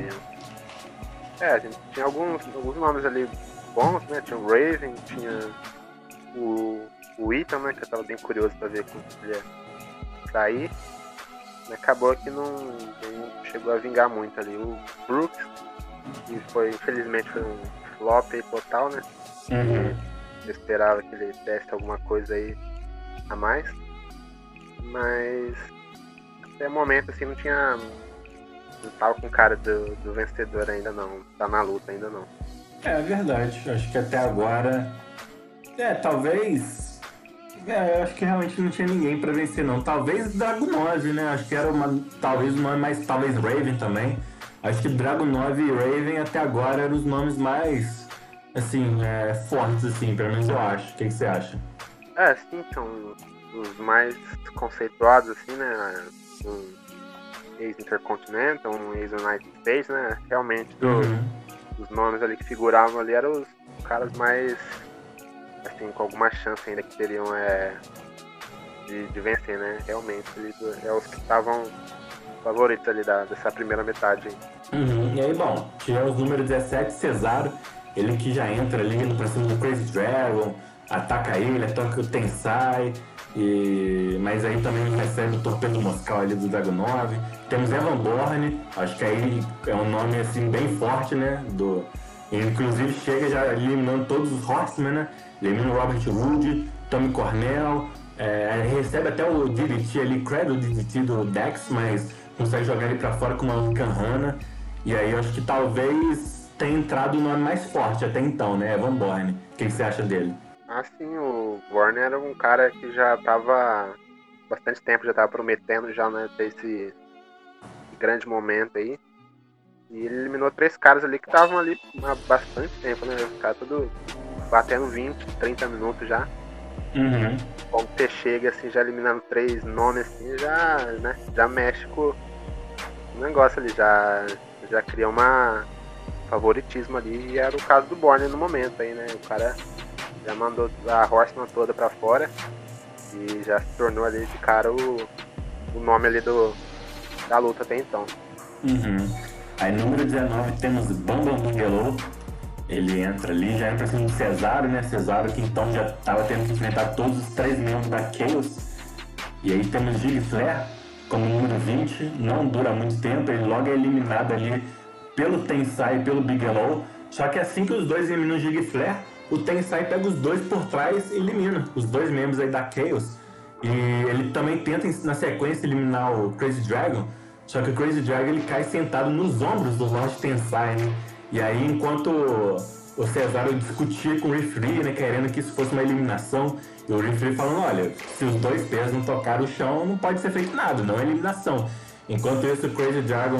É, a gente tinha alguns, alguns nomes ali bons, né? Tinha o Raven, tinha o o Ethan, né? Que eu tava bem curioso pra ver como ele ia sair. Acabou que não, não chegou a vingar muito ali. O Brooks, que foi, infelizmente, foi um flop total, né? Uhum. Eu esperava que ele desse alguma coisa aí a mais. Mas até o momento assim não tinha. Não tava com cara do, do vencedor ainda não. Tá na luta ainda não. É verdade. Acho que até agora. É, talvez é, eu acho que realmente não tinha ninguém pra vencer, não. Talvez Dragunov, né? Acho que era uma. Talvez o nome mais. Talvez Raven também. Acho que Dragunov e Raven até agora eram os nomes mais. Assim, é, fortes, assim, pelo menos eu acho. O que, que você acha? É, sim, são os mais conceituados, assim, né? Um ex-Intercontinental, um ex-United States, né? Realmente, uhum. os nomes ali que figuravam ali eram os caras mais assim, com alguma chance ainda que teriam é, de, de vencer, né? Realmente, é os que estavam favoritos ali da, dessa primeira metade. Uhum. E aí, bom, tivemos o número 17, Cesaro, ele que já entra ali no cima do Crazy Dragon, ataca ele, ataca o Tensai, e... mas aí também recebe o torpedo moscal ali do Dragon 9. Temos Evan Bourne, acho que aí é um nome assim bem forte, né? Do... Inclusive chega já eliminando todos os Horsemen, né? Elimina o Robert Wood, Tommy Cornell, é, recebe até o DDT ali, credo DDT do Dex, mas consegue jogar ele pra fora com uma Canhana. E aí eu acho que talvez tenha entrado o nome mais forte até então, né? Evan Bourne. O que, você acha dele? Ah, sim, o Bourne era um cara que já tava bastante tempo, já tava prometendo já, né, ter esse grande momento aí. E ele eliminou três caras ali que estavam ali há bastante tempo, né? O cara todo batendo 20, 30 minutos já. Uhum. Como você chega assim, já eliminando três nomes assim, já, né, já mexe com o negócio ali, já, já cria uma favoritismo ali e era o caso do Borne no momento aí, né? O cara já mandou a Horseman toda pra fora e já se tornou ali de cara o, o nome ali do, da luta até então. Uhum. Aí número 19 temos Bambam Bugelou ele entra ali, já entra assim no Cesaro, né? Cesaro que então já estava tendo que enfrentar todos os três membros da Chaos. E aí temos Gilles Flair como número 20, não dura muito tempo, ele logo é eliminado ali pelo Tensai e pelo Bigelow. Só que assim que os dois eliminam o Gilles Flair, o Tensai pega os dois por trás e elimina os dois membros aí da Chaos. E ele também tenta na sequência eliminar o Crazy Dragon, só que o Crazy Dragon ele cai sentado nos ombros do Lord Tensai, né? E aí, enquanto o Cesaro discutia com o referee, né, querendo que isso fosse uma eliminação, e o referee falando, olha, se os dois pés não tocaram o chão, não pode ser feito nada, não é eliminação. Enquanto isso, o Crazy Dragon,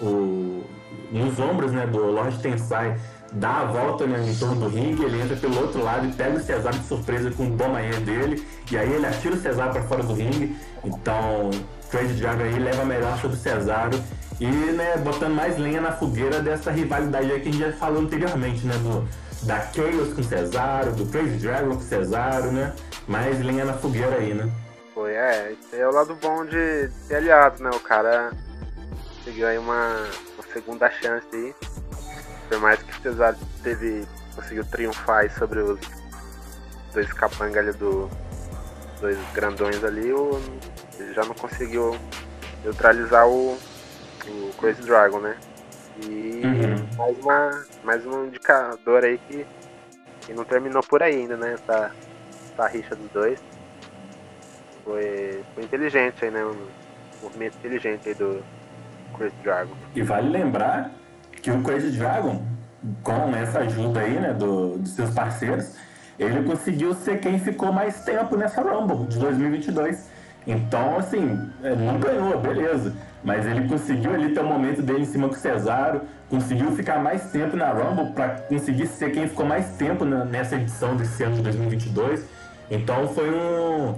o, nos ombros né, do Lord Tensai, dá a volta né, em torno do ringue, ele entra pelo outro lado e pega o Cesaro de surpresa com o Bomayer dele, e aí ele atira o Cesaro para fora do ringue. Então, Crazy Dragon aí leva a melhor sobre o Cesaro e né, botando mais lenha na fogueira dessa rivalidade aí que a gente já falou anteriormente, né? Do, da Chaos com Cesaro, do Crazy Dragon com Cesaro, né? Mais lenha na fogueira aí, né? Foi, é, esse é o lado bom de ter aliados, né? O cara conseguiu aí uma, uma segunda chance aí. por mais que o Cesaro teve, conseguiu triunfar sobre os dois capangas ali do. dois grandões ali, o, ele já não conseguiu neutralizar o, o Crazy Dragon, né? E uhum. mais, uma, mais um indicador aí que, que não terminou por aí ainda, né? Essa, essa rixa dos dois. Foi, foi inteligente aí, né? Um movimento inteligente aí do Crazy Dragon. E vale lembrar que o Crazy Dragon, com essa ajuda aí, né, do, dos seus parceiros, ele conseguiu ser quem ficou mais tempo nessa Rumble de 2022. Então, assim, é, não ganhou, beleza. Mas ele conseguiu ali ter o um momento dele em cima com o Cesaro, conseguiu ficar mais tempo na Rumble para conseguir ser quem ficou mais tempo na, nessa edição desse ano de 2022. Então foi um,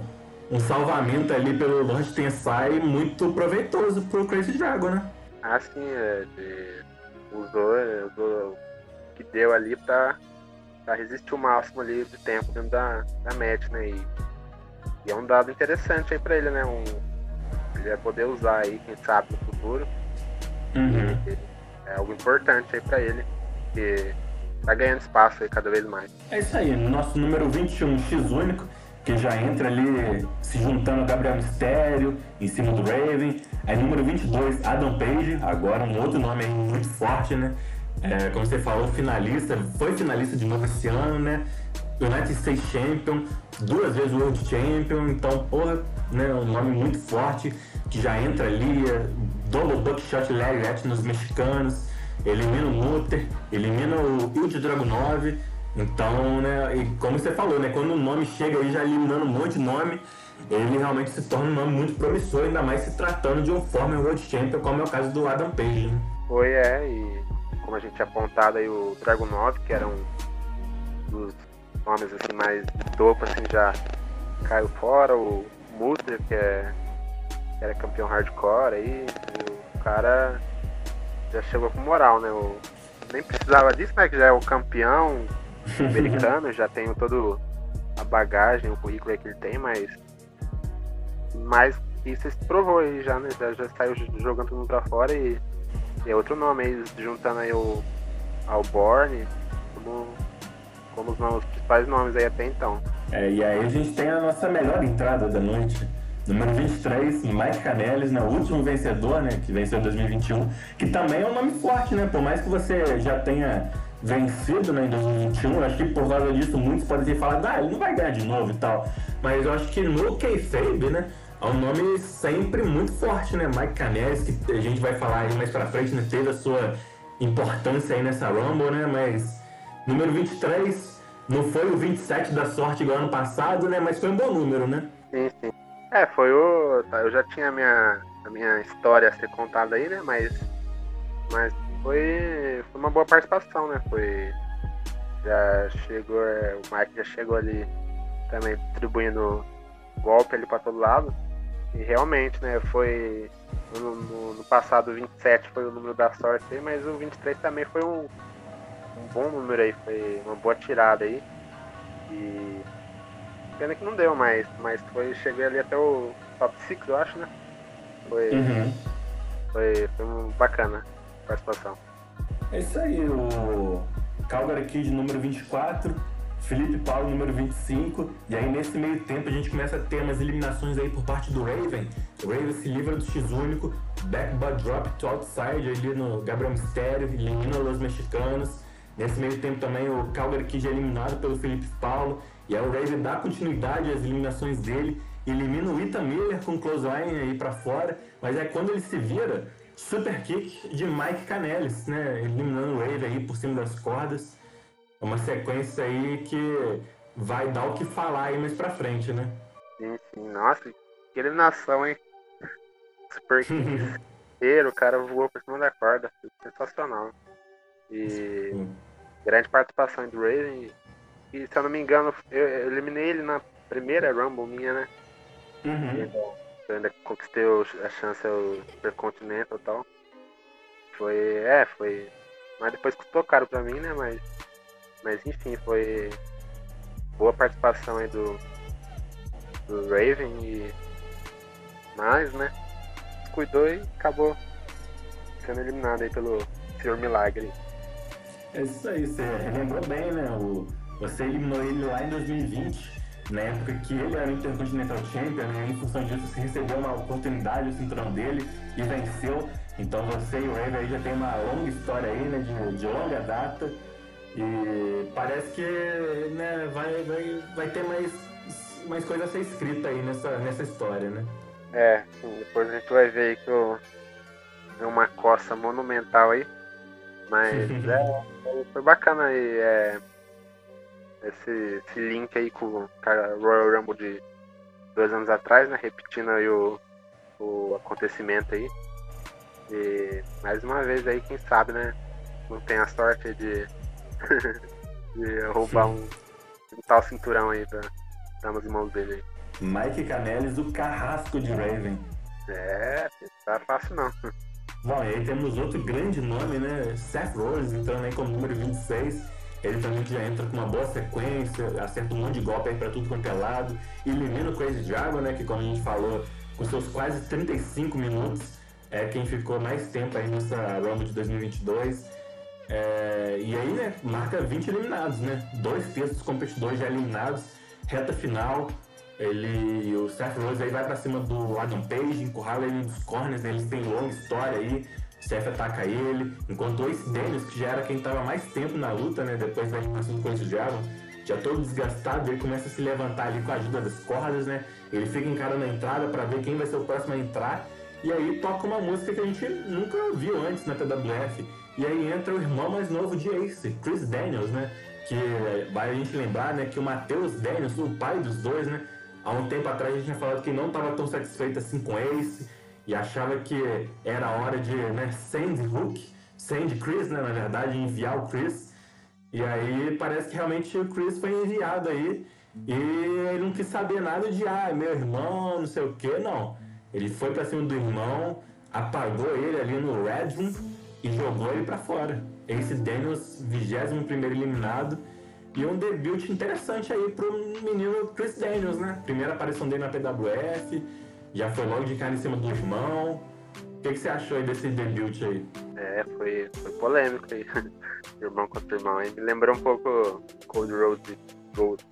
um salvamento ali pelo Lord Tensai muito proveitoso pro Crazy Dragon, né? Ah, sim, é, usou, usou o que deu ali pra, pra resistir o máximo ali de tempo dentro da, da match, né? E, e é um dado interessante aí pra ele, né? Um, ele vai poder usar aí, quem sabe, no futuro. Uhum. é algo importante aí pra ele, que tá ganhando espaço aí cada vez mais. É isso aí, nosso número 21, X único, que já entra ali se juntando a Gabriel Mistério, em cima do Raven. Aí número 22, Adam Page, agora um outro nome aí muito forte, né? É, como você falou, finalista, foi finalista de novo esse ano, né? United States Champion, duas vezes World Champion, então, porra, né, um nome muito forte que já entra ali, é, double buckshot leg nos mexicanos, elimina o Mutter, elimina o Ilde Dragunov, então, né, e como você falou, né, quando o nome chega aí já eliminando um monte de nome, ele realmente se torna um nome muito promissor, ainda mais se tratando de um former World Champion, como é o caso do Adam Page. Né? Foi, é, e como a gente tinha apontado aí o Dragunov, que era um dos nomes assim mais topo, assim, já caiu fora, o Mutter, que, é, era campeão hardcore aí, o cara já chegou com moral, né? O, nem precisava disso, né? Que já é o campeão americano, já tem todo a bagagem, o currículo que ele tem, mas mas isso se provou aí já, né? Já, já saiu jogando tudo pra fora e, e é outro nome aí, juntando aí o ao Borne como, como os, os principais nomes aí até então. É, e aí a gente tem a nossa melhor entrada da noite. Número 23, Mike Canelis, né? o último vencedor, né? Que venceu em 2021, que também é um nome forte, né? Por mais que você já tenha vencido né, em 2021, acho que por causa disso muitos podem ter falado, ah, ele não vai ganhar de novo e tal. Mas eu acho que no Kayfabe, né? É um nome sempre muito forte, né? Mike Canelis, que a gente vai falar aí mais pra frente, né? Teve a sua importância aí nessa Rumble, né? Mas número 23 não foi o 27 da sorte igual ano passado, né? Mas foi um bom número, né? Sim, sim. É, foi o. Tá, eu já tinha a minha, a minha história a ser contada aí, né? Mas. Mas foi, foi uma boa participação, né? Foi. Já chegou. É, o Mike já chegou ali também distribuindo golpe ali pra todo lado. E realmente, né, foi. No, no, no, passado 27 foi o número da sorte aí, mas o 23 também foi um, um bom número aí, foi uma boa tirada aí. E. Pena que não deu mais, mas foi. Cheguei ali até o top 6, eu acho, né? Foi. Uhum. Foi, foi um bacana a participação. É isso aí, o Calgary Kid número 24 Felipe Paulo, número 25. E aí, nesse meio tempo, a gente começa a ter umas eliminações aí por parte do Raven. O Raven se livra do X único, backbutt drop to outside ali no Gabriel Mistério, elimina os mexicanos. Nesse meio tempo também o Calgary Kid é eliminado pelo Felipe Paulo. E aí o Raven dá continuidade às eliminações dele, elimina o Ethan Miller com clothesline aí para fora. Mas é quando ele se vira, super kick de Mike Canelis, né? Eliminando o Raven aí por cima das cordas. É uma sequência aí que vai dar o que falar aí mais pra frente, né? Sim, sim. Nossa, que eliminação, hein? Super inteiro, o cara voou por cima da corda. Sensacional. E sim. grande participação do Raven. E se eu não me engano, eu eliminei ele na primeira Rumble minha, né? Uhum. Eu ainda conquistei a chance ao Supercontinental e tal. Foi. É, foi. Mas depois custou caro pra mim, né? Mas mas enfim, foi boa participação aí do, do Raven e mais, né? Cuidou e acabou sendo eliminado aí pelo Senhor Milagre. É isso aí, você lembrou bem, né? O, você eliminou ele lá em 2020, na época que ele era o Intercontinental Champion, né? Em função disso, você recebeu uma oportunidade, o cinturão dele e venceu. Então você e o Raven aí já tem uma longa história aí, né? De, de longa data. E parece que né, vai, vai, vai ter mais, mais coisa a ser escrita aí nessa, nessa história, né? É, depois a gente vai ver aí que eu, é uma coça monumental aí. Mas é, foi bacana aí. É, esse, esse link aí com o Royal Rumble de dois anos atrás, né? Repetindo aí o, o acontecimento aí. E mais uma vez aí, quem sabe, né? Não tem a sorte de, de roubar um, um, tal cinturão aí da, das mãos dele aí. Mike Canelis, o carrasco de Raven. É, não tá fácil não. Bom, e aí temos outro grande nome, né? Seth Rollins entrando aí como número 26 ele também já entra com uma boa sequência, acerta um monte de golpe aí pra tudo quanto é lado. Elimina o Crazy Dragon, né? Que como a gente falou, com seus quase 35 minutos, é quem ficou mais tempo aí nessa Rumble de 2022. É, e aí, né, marca 20 eliminados, né? Dois terços dos competidores já eliminados. Reta final, ele, o Seth Rollins aí vai pra cima do Adam Page, encurrala ele nos corners, né? eles têm longa história aí. Seth ataca ele, enquanto o Ace Daniels, que já era quem estava mais tempo na luta, né, depois da animação do Coisa Diabo, já todo desgastado, ele começa a se levantar ali com a ajuda das cordas, né? Ele fica encarando a entrada para ver quem vai ser o próximo a entrar. E aí toca uma música que a gente nunca viu antes na TWF. E aí entra o irmão mais novo de Ace, Chris Daniels, né? Que vai a gente lembrar, né, que o Matheus Daniels, o pai dos dois, né? Há um tempo atrás a gente tinha falado que não estava tão satisfeito assim com Ace e achava que era hora de né, send Hulk, send Chris, né, na verdade, enviar o Chris. E aí parece que realmente o Chris foi enviado aí e ele não quis saber nada de, ah, meu irmão, não sei o que, não. Ele foi pra cima do irmão, apagou ele ali no Red Room e jogou ele para fora. Ace Daniels, 21 eliminado. E um debut interessante aí pro menino Chris Daniels, né? Primeira aparição dele na PWF já foi logo de cara em cima do irmão. O que, que você achou aí desse debut aí? É, foi, foi polêmico aí. irmão contra irmão. Aí me lembrou um pouco Cold Road Gold.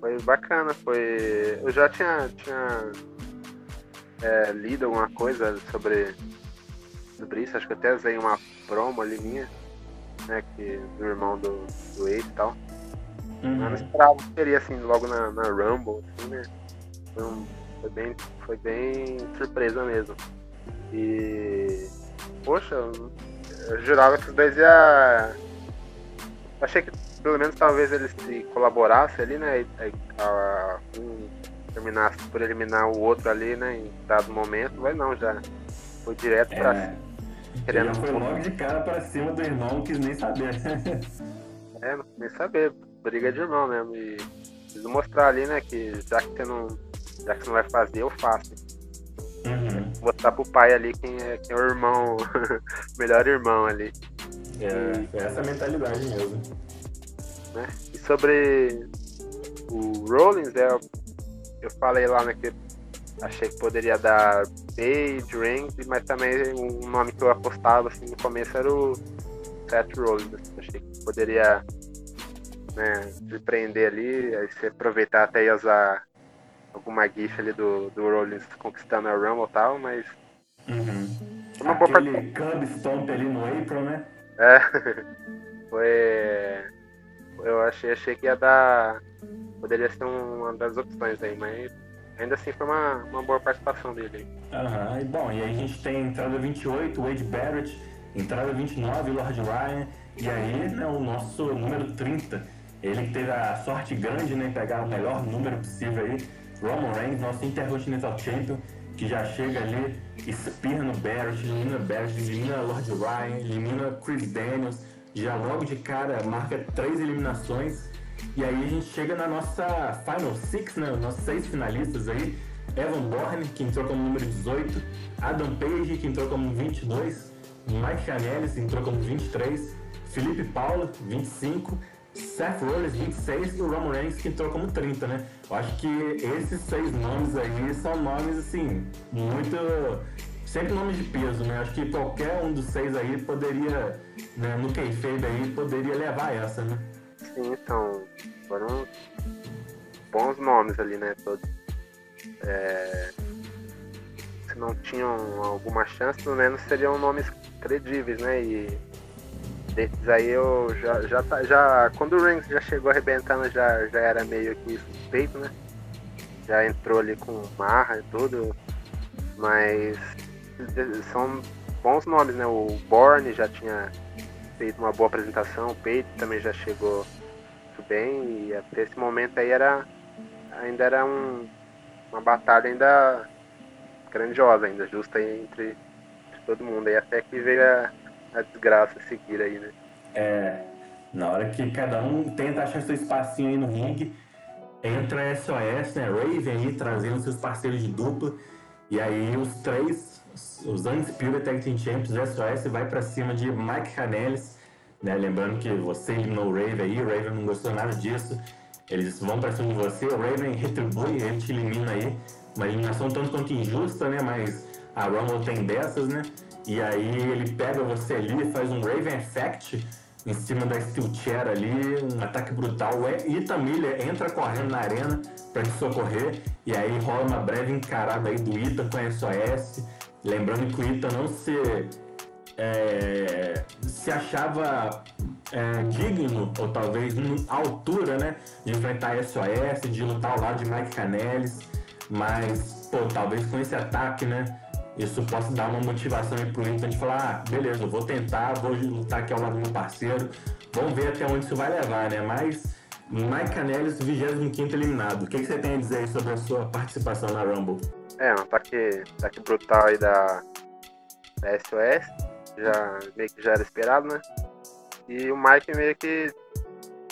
Foi bacana, foi. Eu já tinha, tinha é, lido alguma coisa sobre, sobre isso, acho que até usei uma promo ali minha, né? Que, do irmão do, do Ace e tal. Uhum. Mas não esperava que seria assim logo na, na Rumble, assim, né? Foi um foi bem, foi bem surpresa mesmo. E. Poxa, eu jurava que os dois ia. Achei que pelo menos talvez eles se colaborassem ali, né? E, a, um terminasse por eliminar o outro ali, né? Em dado momento, mas não, já foi direto pra é, Querendo já foi logo de cara pra cima do irmão, não quis nem saber. é, não quis nem saber. Briga de irmão mesmo. E preciso mostrar ali, né? Que já que você não já que você não vai fazer, eu faço. Uhum. Botar pro pai ali quem é, quem é o irmão, melhor irmão ali. É, é essa mentalidade mesmo. Né? E sobre o Rollins, é, eu falei lá né, que achei que poderia dar Page, Reigns, mas também um nome que eu apostava assim, no começo era o Seth Rollins. Assim, achei que poderia né, surpreender ali, aí você aproveitar até e usar alguma gif ali do, do Rollins conquistando a Rumble e tal, mas. Uhum. Uma Aquele boa Cub Stomp ali no April, né? É. Foi. Eu achei, achei que ia dar. Poderia ser uma das opções aí, mas ainda assim foi uma, uma boa participação dele. Aham, uhum. e bom, e aí a gente tem entrada 28, Wade Barrett, entrada 29, Lord Ryan, e aí né, o nosso número 30. Ele teve a sorte grande, né, pegar o melhor número possível aí, Roman Reigns, nosso Intercontinental Champion, que já chega ali, espirra no Barrett, elimina Barrett, elimina Lord Ryan, elimina Chris Daniels, já logo de cara marca três eliminações. E aí a gente chega na nossa Final Six, né? Os nossos seis finalistas aí. Evan Bourne, que entrou como número 18, Adam Page, que entrou como 22, Mike Chanelis, entrou como 23, Felipe Paulo, 25, Seth Rollins, 26, e o Roman Reigns, que entrou como 30, né? Eu acho que esses seis nomes aí são nomes, assim, muito sempre nomes de peso, né? Acho que qualquer um dos seis aí poderia, né, no kayfabe aí, poderia levar essa, né? Sim, então, foram bons nomes ali, né, todos. É, se não tinham alguma chance, pelo menos seriam nomes credíveis, né, e desses aí eu já, já, tá, já quando o Reigns já chegou arrebentando, já, já era meio que suspeito, né, já entrou ali com marra e tudo, mas são bons nomes, né? O Borne já tinha feito uma boa apresentação, o Peito também já chegou muito bem e até esse momento aí era ainda era um, uma batalha ainda grandiosa, ainda justa entre, entre todo mundo. E até que veio a, a desgraça seguir aí, né? É, na hora que cada um tenta achar seu espacinho aí no ringue, entra SOS, né? Raven aí trazendo seus parceiros de dupla. E aí os três, os Undisputed Tag Team Champions, SOS, vai pra cima de Mike Canellis, né? Lembrando que você eliminou o Raven aí, o Raven não gostou nada disso. Eles vão pra cima de você, o Raven retribui, ele te elimina aí. Uma eliminação tanto quanto injusta, né? Mas a Rumble tem dessas, né? E aí ele pega você ali, faz um Raven Effect em cima da Steel Chair ali, um ataque brutal. O Ita Miller entra correndo na arena para te socorrer e aí rola uma breve encarada aí do Ita com a SOS. Lembrando que o Ita não se, é, se achava é, digno, ou talvez à altura, né, de enfrentar a SOS, de lutar ao lado de Mike Canellis, mas, pô, talvez com esse ataque, né, isso possa dar uma motivação aí pro Inter de falar, ah, beleza, eu vou tentar, vou lutar aqui ao lado do meu parceiro, vamos ver até onde isso vai levar, né? Mas Mike Canellis, 25 eliminado. O que, que, você tem a dizer sobre a sua participação na Rumble? É, um ataque, ataque brutal aí da, da SOS, já, meio que já era esperado, né? E o Mike meio que,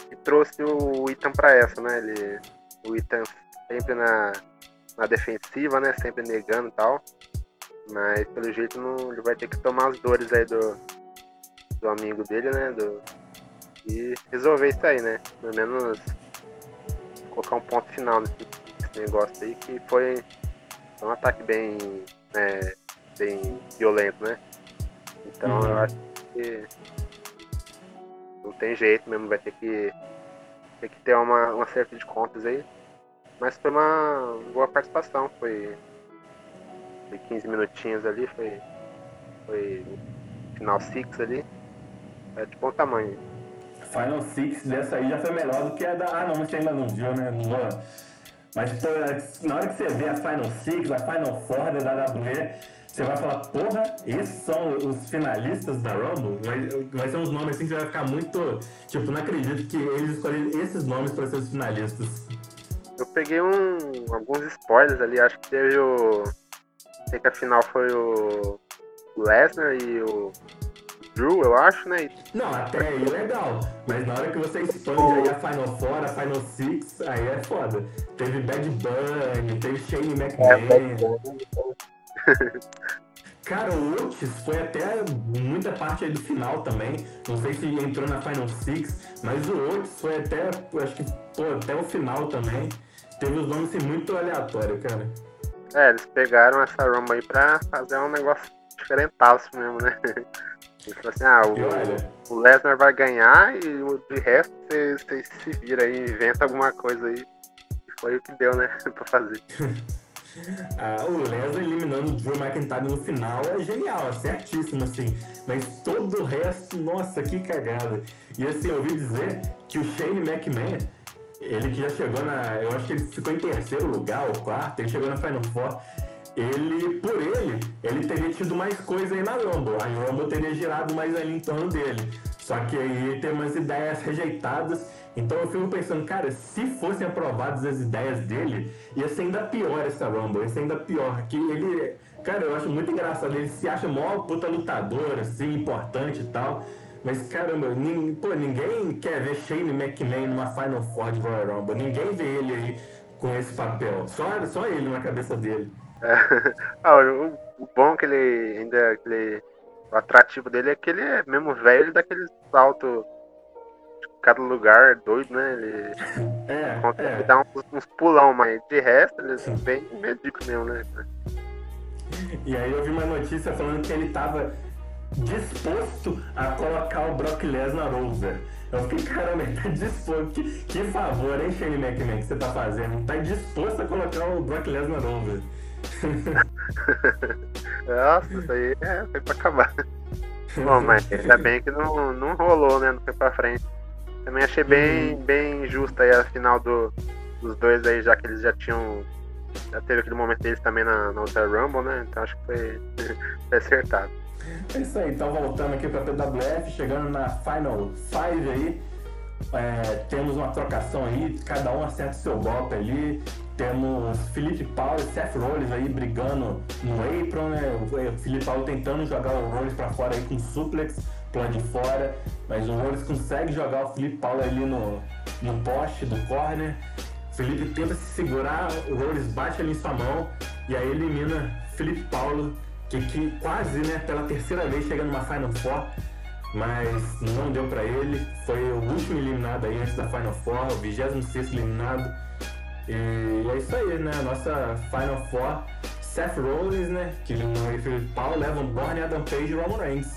que trouxe o Ethan pra essa, né? Ele, o Ethan sempre na, na defensiva, né? Sempre negando e tal. Mas pelo jeito não, ele vai ter que tomar as dores aí do, do amigo dele, né? Do, e resolver isso aí, né? Pelo menos colocar um ponto final nesse, nesse negócio aí, que foi um ataque bem, né, bem violento, né? Então uhum. eu acho que não tem jeito mesmo, vai ter que ter que ter uma, uma certa de contas aí. Mas foi uma boa participação, foi foi 15 minutinhos ali, foi, foi final six ali. É de bom tamanho. Final Six dessa aí já foi melhor do que a da. Ah não, você ainda não viu, né? Não Mas pô, na hora que você vê a Final Six, a Final Four da WWE, você vai falar, porra, esses são os finalistas da Rumble? Vai, vai ser uns nomes assim que você vai ficar muito. Tipo, não acredito que eles escolheram esses nomes para ser os finalistas. Eu peguei um, alguns spoilers ali, acho que teve o Sei que a final foi o Lesnar e o Drew, eu acho, né? Não, até aí é legal. Mas na hora que você expande aí a Final Four, a Final Six, aí é foda. Teve Bad Bunny, teve Shane McMahon. É, Cara, o Otis foi até muita parte aí do final também. Não sei se entrou na Final Six, mas o Otis foi até, acho que, pô, até o final também. Teve os nomes assim, muito aleatórios, cara. É, eles pegaram essa Rumble aí pra fazer um negócio diferentaço mesmo, né? Eles falaram assim, ah, o, o Lesnar vai ganhar e o de resto vocês se viram aí, inventa alguma coisa aí. E foi o que deu, né, pra fazer. ah, o Lesnar eliminando o Drew McIntyre no final é genial, é certíssimo, assim. Mas todo o resto, nossa, que cagada. E assim, eu ouvi dizer que o Shane McMahon ele que já chegou na. Eu acho que ele ficou em terceiro lugar ou quarto, ele chegou na Final Four. Ele, por ele, ele teria tido mais coisa aí na Rumble. A Rumble teria girado mais ali em torno dele. Só que aí tem umas ideias rejeitadas. Então eu fico pensando, cara, se fossem aprovadas as ideias dele, ia ser ainda pior essa Rumble, ia ser ainda pior. Que ele, cara, eu acho muito engraçado. Ele se acha mó puta lutador, assim, importante e tal. Mas caramba, nin, pô, ninguém quer ver Shane McMahon numa Final Four de Royal Rumble. Ninguém vê ele aí com esse papel. Só, só ele na cabeça dele. É. ah, o, o, bom que ele ainda. Que ele, o atrativo dele é que ele é mesmo velho daquele salto de cada lugar doido, né? Ele é, consegue é. dar uns, uns, pulão, mas de resto ele é bem medíocre mesmo, né? E aí eu vi uma notícia falando que ele tava disposto a colocar o Brock Lesnar over. Eu fiquei, caramba, ele tá disposto. Que, que favor, hein, Shane McMahon, que você tá fazendo? Tá disposto a colocar o Brock Lesnar over. Nossa, isso aí é, foi pra acabar. Bom, mas ainda bem que não, não rolou, né? Não foi pra frente. Também achei bem, Uhum. bem justa aí a final do, dos dois aí, já que eles já tinham. Já teve aquele momento deles também na, na outra Rumble, né? Então acho que foi, foi acertado. É isso aí, então voltando aqui pra PWF, chegando na Final Five aí, é, temos uma trocação aí, cada um acerta seu golpe ali. Temos Felipe Paulo e Seth Rollins aí brigando no apron, né? O Felipe Paulo tentando jogar o Rollins pra fora aí com suplex pro lado de fora, mas o Rollins consegue jogar o Felipe Paulo ali no, no poste do corner. Felipe tenta se segurar, o Rollins bate ali em sua mão e aí elimina Felipe Paulo, que, que quase, né, pela terceira vez chega numa Final Four, mas não deu pra ele. Foi o último eliminado aí antes da Final Four, o 26 eliminado. E é isso aí, né? Nossa Final Four, Seth Rollins, né? Que eliminou aí Felipe Paulo, Evan Bourne, Adam Page e Roman Reigns.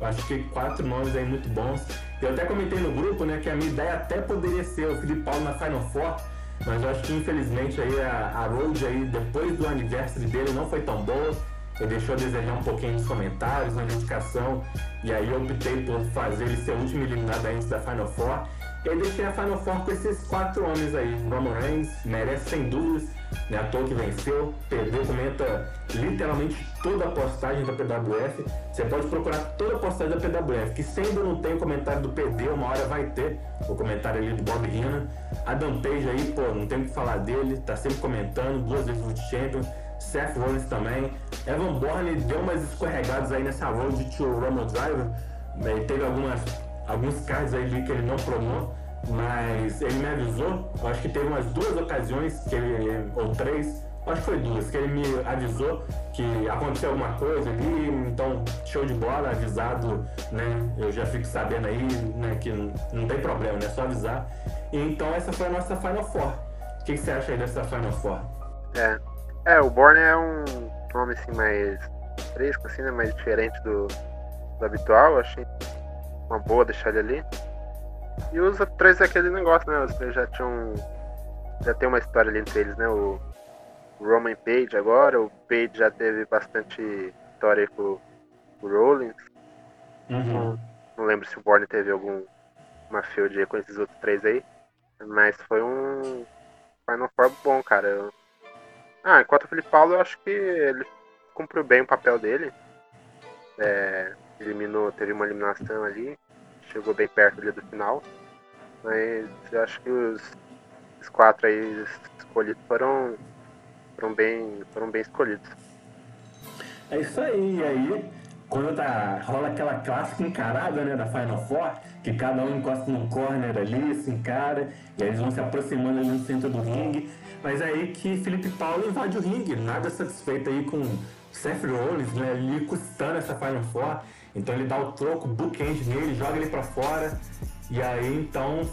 Acho que quatro nomes aí muito bons. Eu até comentei no grupo, né, que a minha ideia até poderia ser o Felipe Paulo na Final Four, mas eu acho que infelizmente aí a, a Road aí, depois do aniversário dele, não foi tão boa. Ele deixou a desejar um pouquinho nos comentários, na indicação, e aí eu optei por fazer ele ser o último eliminado antes da Final Four. E deixei a Final Four com esses quatro homens aí. Roman Reigns merece sem dúvidas, né? À toa que venceu. PD comenta literalmente toda a postagem da PWF. Você pode procurar toda a postagem da PWF, que se ainda não tem o comentário do PD, uma hora vai ter o comentário ali do Bob Heenan. Adam Page aí, pô, não tem o que falar dele, tá sempre comentando, duas vezes World Champion. Seth Rollins também. Evan Bourne deu umas escorregadas aí nessa road to Rumble Driver. Ele teve algumas, alguns cards aí que ele não promou, mas ele me avisou. Eu acho que teve umas duas ocasiões, que ele, ou três, acho que foi duas, que ele me avisou que aconteceu alguma coisa ali, então show de bola, avisado, né? Eu já fico sabendo aí, né, que não, tem problema, né? É só avisar. Então essa foi a nossa Final Four. O que, que você acha aí dessa Final Four? É. É, o Borne é um nome assim mais fresco, assim, né? Mais diferente do, do habitual. Achei uma boa deixar ele ali. E os outros três é aquele negócio, né? Os três já tinham. Já tem uma história ali entre eles, né? O Roman Page agora, o Page já teve bastante história aí com o Rollins. Uhum. Não lembro se o Borne teve algum uma aí com esses outros três aí. Mas foi um Final Four bom, cara. Eu- Ah, enquanto o Felipe Paulo, eu acho que ele cumpriu bem o papel dele. É, eliminou, teve uma eliminação ali, chegou bem perto ali do final. Mas eu acho que os, os quatro aí escolhidos foram, foram, bem, foram bem escolhidos. É isso aí, aí, quando tá, rola aquela clássica encarada, né, da Final Four, que cada um encosta no corner ali, se encara, e aí eles vão se aproximando ali no centro do ringue, mas aí que Felipe Paulo invade o ringue, nada satisfeito aí com Seth Rollins, né, ali custando essa Final Four, então ele dá o troco, bookend nele, joga ele pra fora, e aí então,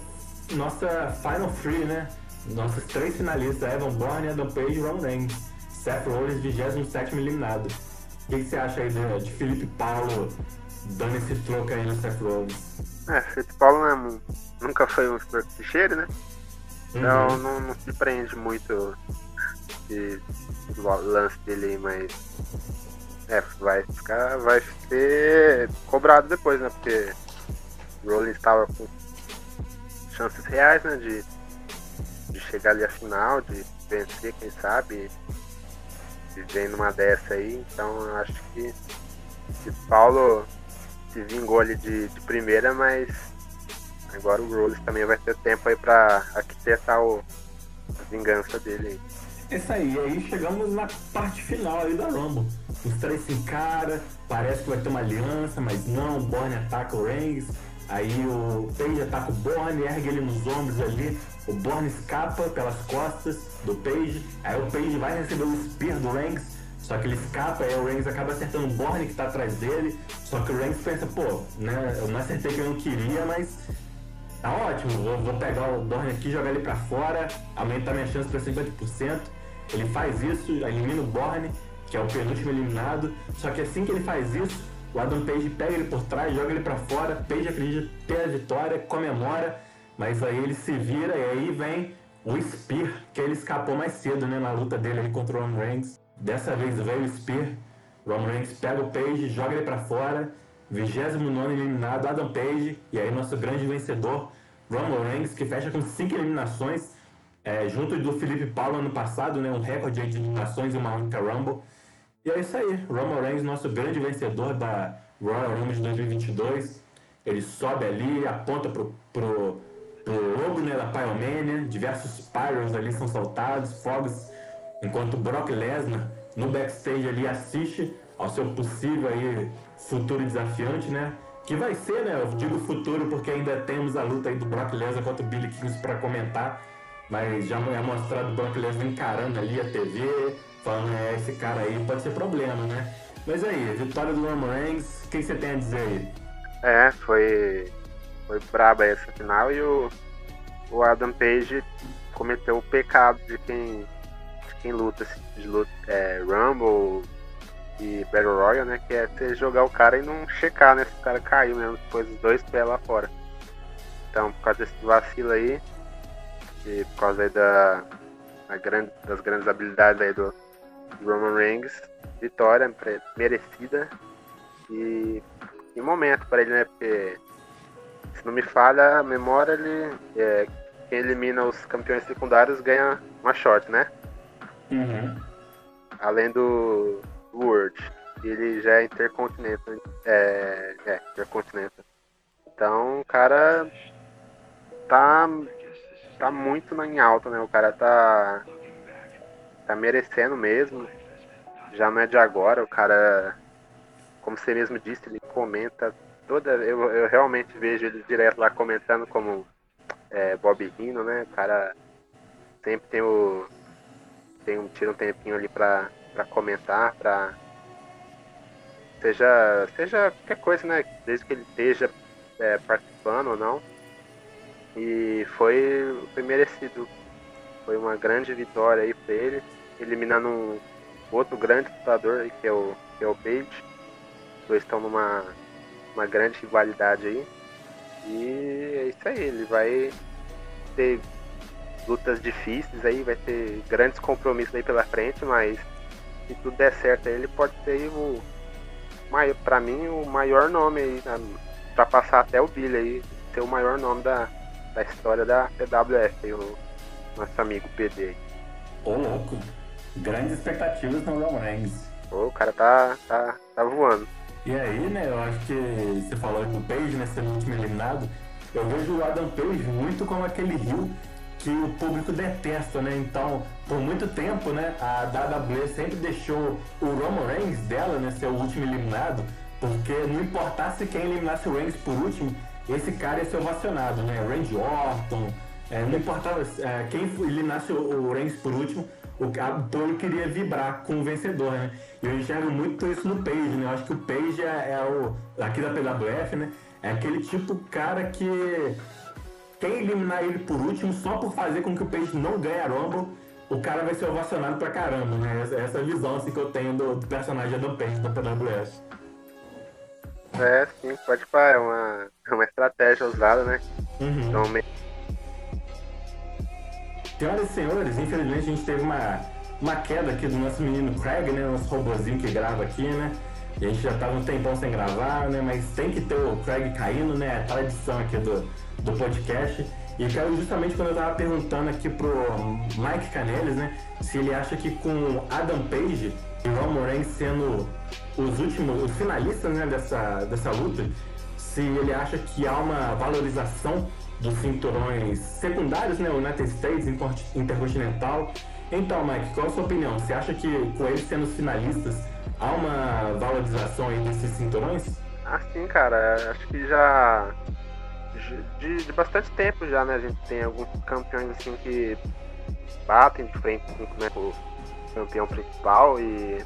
nossa Final Three, né, nossos três finalistas, Evan Bourne, Adam Page e Roman Reigns. Seth Rollins, 27 eliminado. O que, que você acha aí de, de Felipe Paulo dando esse troco aí no Seth Rollins? É, Felipe Paulo né, nunca foi um superficicheiro, né? Então Uhum. não, não surpreende muito esse lance dele aí, mas é, vai ficar. vai ser cobrado depois, né? Porque o Rollins estava com chances reais, né? De, de chegar ali à final, de vencer, quem sabe, e vem numa dessa aí, então eu acho que, que Paulo se vingou ali de, de primeira, mas Agora o Rollins também vai ter tempo aí pra arquitetar o, a vingança dele. É Isso aí, e aí chegamos na parte final aí da Rumble. Os três se encaram, parece que vai ter uma aliança, mas não, o Borne ataca o Reigns, aí o Page ataca o Borne, ergue ele nos ombros ali, o Borne escapa pelas costas do Page, aí o Page vai receber o Spear do Reigns, só que ele escapa, aí o Reigns acaba acertando o Borne que tá atrás dele, só que o Reigns pensa, pô, né, eu não acertei que eu não queria, mas Tá ótimo, vou, vou pegar o Borne aqui, jogar ele pra fora, aumentar minha chance pra 50%. Ele faz isso, elimina o Borne, que é o penúltimo eliminado. Só que assim que ele faz isso, o Adam Page pega ele por trás, joga ele para fora. Page acredita ter a vitória, comemora, mas aí ele se vira e aí vem o Spear, que ele escapou mais cedo né, na luta dele ali contra o Reigns. Dessa vez veio o Spear, Roman Reigns pega o Page, joga ele para fora. 29 eliminado, Adam Page, e aí nosso grande vencedor, Roman Reigns, que fecha com 5 eliminações, é, junto do Felipe Paulo ano passado, né, um recorde de eliminações e uma única Rumble. E é isso aí, Roman Reigns, nosso grande vencedor da Royal Rumble de 2022. Ele sobe ali, aponta pro, pro, pro logo né, da Pyromania, diversos pyros ali são soltados, fogos, enquanto Brock Lesnar no backstage ali assiste ao seu possível aí futuro desafiante, né? Que vai ser, né? Eu digo futuro porque ainda temos a luta aí do Brock Lesnar contra o Billy Kings para comentar, mas já é mostrado o Brock Lesnar encarando ali a TV, falando, é, esse cara aí pode ser problema, né? Mas aí, vitória do Roman Reigns, o que você tem a dizer aí? É, foi, foi braba essa final e o, o Adam Page cometeu o pecado de quem, de quem luta, de luta é, Rumble e Battle Royale, né? Que é você jogar o cara e não checar, né? Se o cara caiu mesmo, depois os dois pés lá fora. Então, por causa desse vacilo aí, e por causa aí da, grande, das grandes habilidades aí do, do Roman Reigns, vitória merecida e, e momento para ele, né? Porque se não me falha a memória, ele é, quem elimina os campeões secundários ganha uma short, né? Uhum. Além do World. Ele já é Intercontinental. É, é Intercontinental. Então o cara tá, tá muito em alta, né? O cara tá, tá merecendo mesmo. Já não é de agora, o cara, como você mesmo disse, ele comenta toda. Eu, eu realmente vejo ele direto lá comentando como é, Bob Rino, né? O cara sempre tem o. Tem um, tira um tempinho ali pra comentar, pra. Seja, seja qualquer coisa, né? Desde que ele esteja é, participando ou não. E foi, foi merecido. Foi uma grande vitória aí pra ele, eliminando um outro grande lutador aí, que é o, que é o Page. Os dois estão numa uma grande rivalidade aí. E é isso aí, ele vai ter lutas difíceis aí, vai ter grandes compromissos aí pela frente, mas se tudo der certo aí, ele pode ser o maior, pra mim, o maior nome aí, né, pra passar até o Billy aí, ser o maior nome da, da história da PWF, aí, o nosso amigo PD. Ô louco, grandes expectativas no Roman Reigns. o cara tá, tá, tá voando. E aí, né, eu acho que você falou do Page, né, sendo último eliminado, eu vejo o Adam Page muito como aquele rio que o público detesta, né? Então, por muito tempo, né, a WWE sempre deixou o Roman Reigns dela, né, ser o último eliminado, porque não importasse quem eliminasse o Reigns por último, esse cara ia ser ovacionado, né? Randy Orton, é, não importava é, quem eliminasse o, o Reigns por último, o, a queria vibrar com o vencedor, né? E eu enxergo muito isso no Page, né? Eu acho que o Page é, é o, aqui da PWF, né? É aquele tipo cara que quem eliminar ele por último, só por fazer com que o Page não ganhe a Rumble, o cara vai ser ovacionado pra caramba, né? Essa, essa visão assim, que eu tenho do, do personagem do Page da PWF. É, sim, pode falar, é uma, é uma estratégia usada, né? Uhum. Então, Senhoras e senhores, infelizmente a gente teve uma, uma queda aqui do nosso menino Craig, né? Nosso robozinho que grava aqui, né? E a gente já tava um tempão sem gravar, né? Mas tem que ter o Craig caindo, né? A tradição aqui do, do podcast. E quero justamente quando eu tava perguntando aqui pro Mike Canelis, né? Se ele acha que com Adam Page e Reigns sendo os últimos, os finalistas né, dessa, dessa luta, se ele acha que há uma valorização dos cinturões secundários, né? United States, Intercontinental. Então, Mike, qual a sua opinião? Você acha que com eles sendo os finalistas há uma valorização aí desses cinturõões? Ah, sim, cara. Acho que já. De, de, bastante tempo já, né? A gente tem alguns campeões assim que batem de frente assim, com o campeão principal e,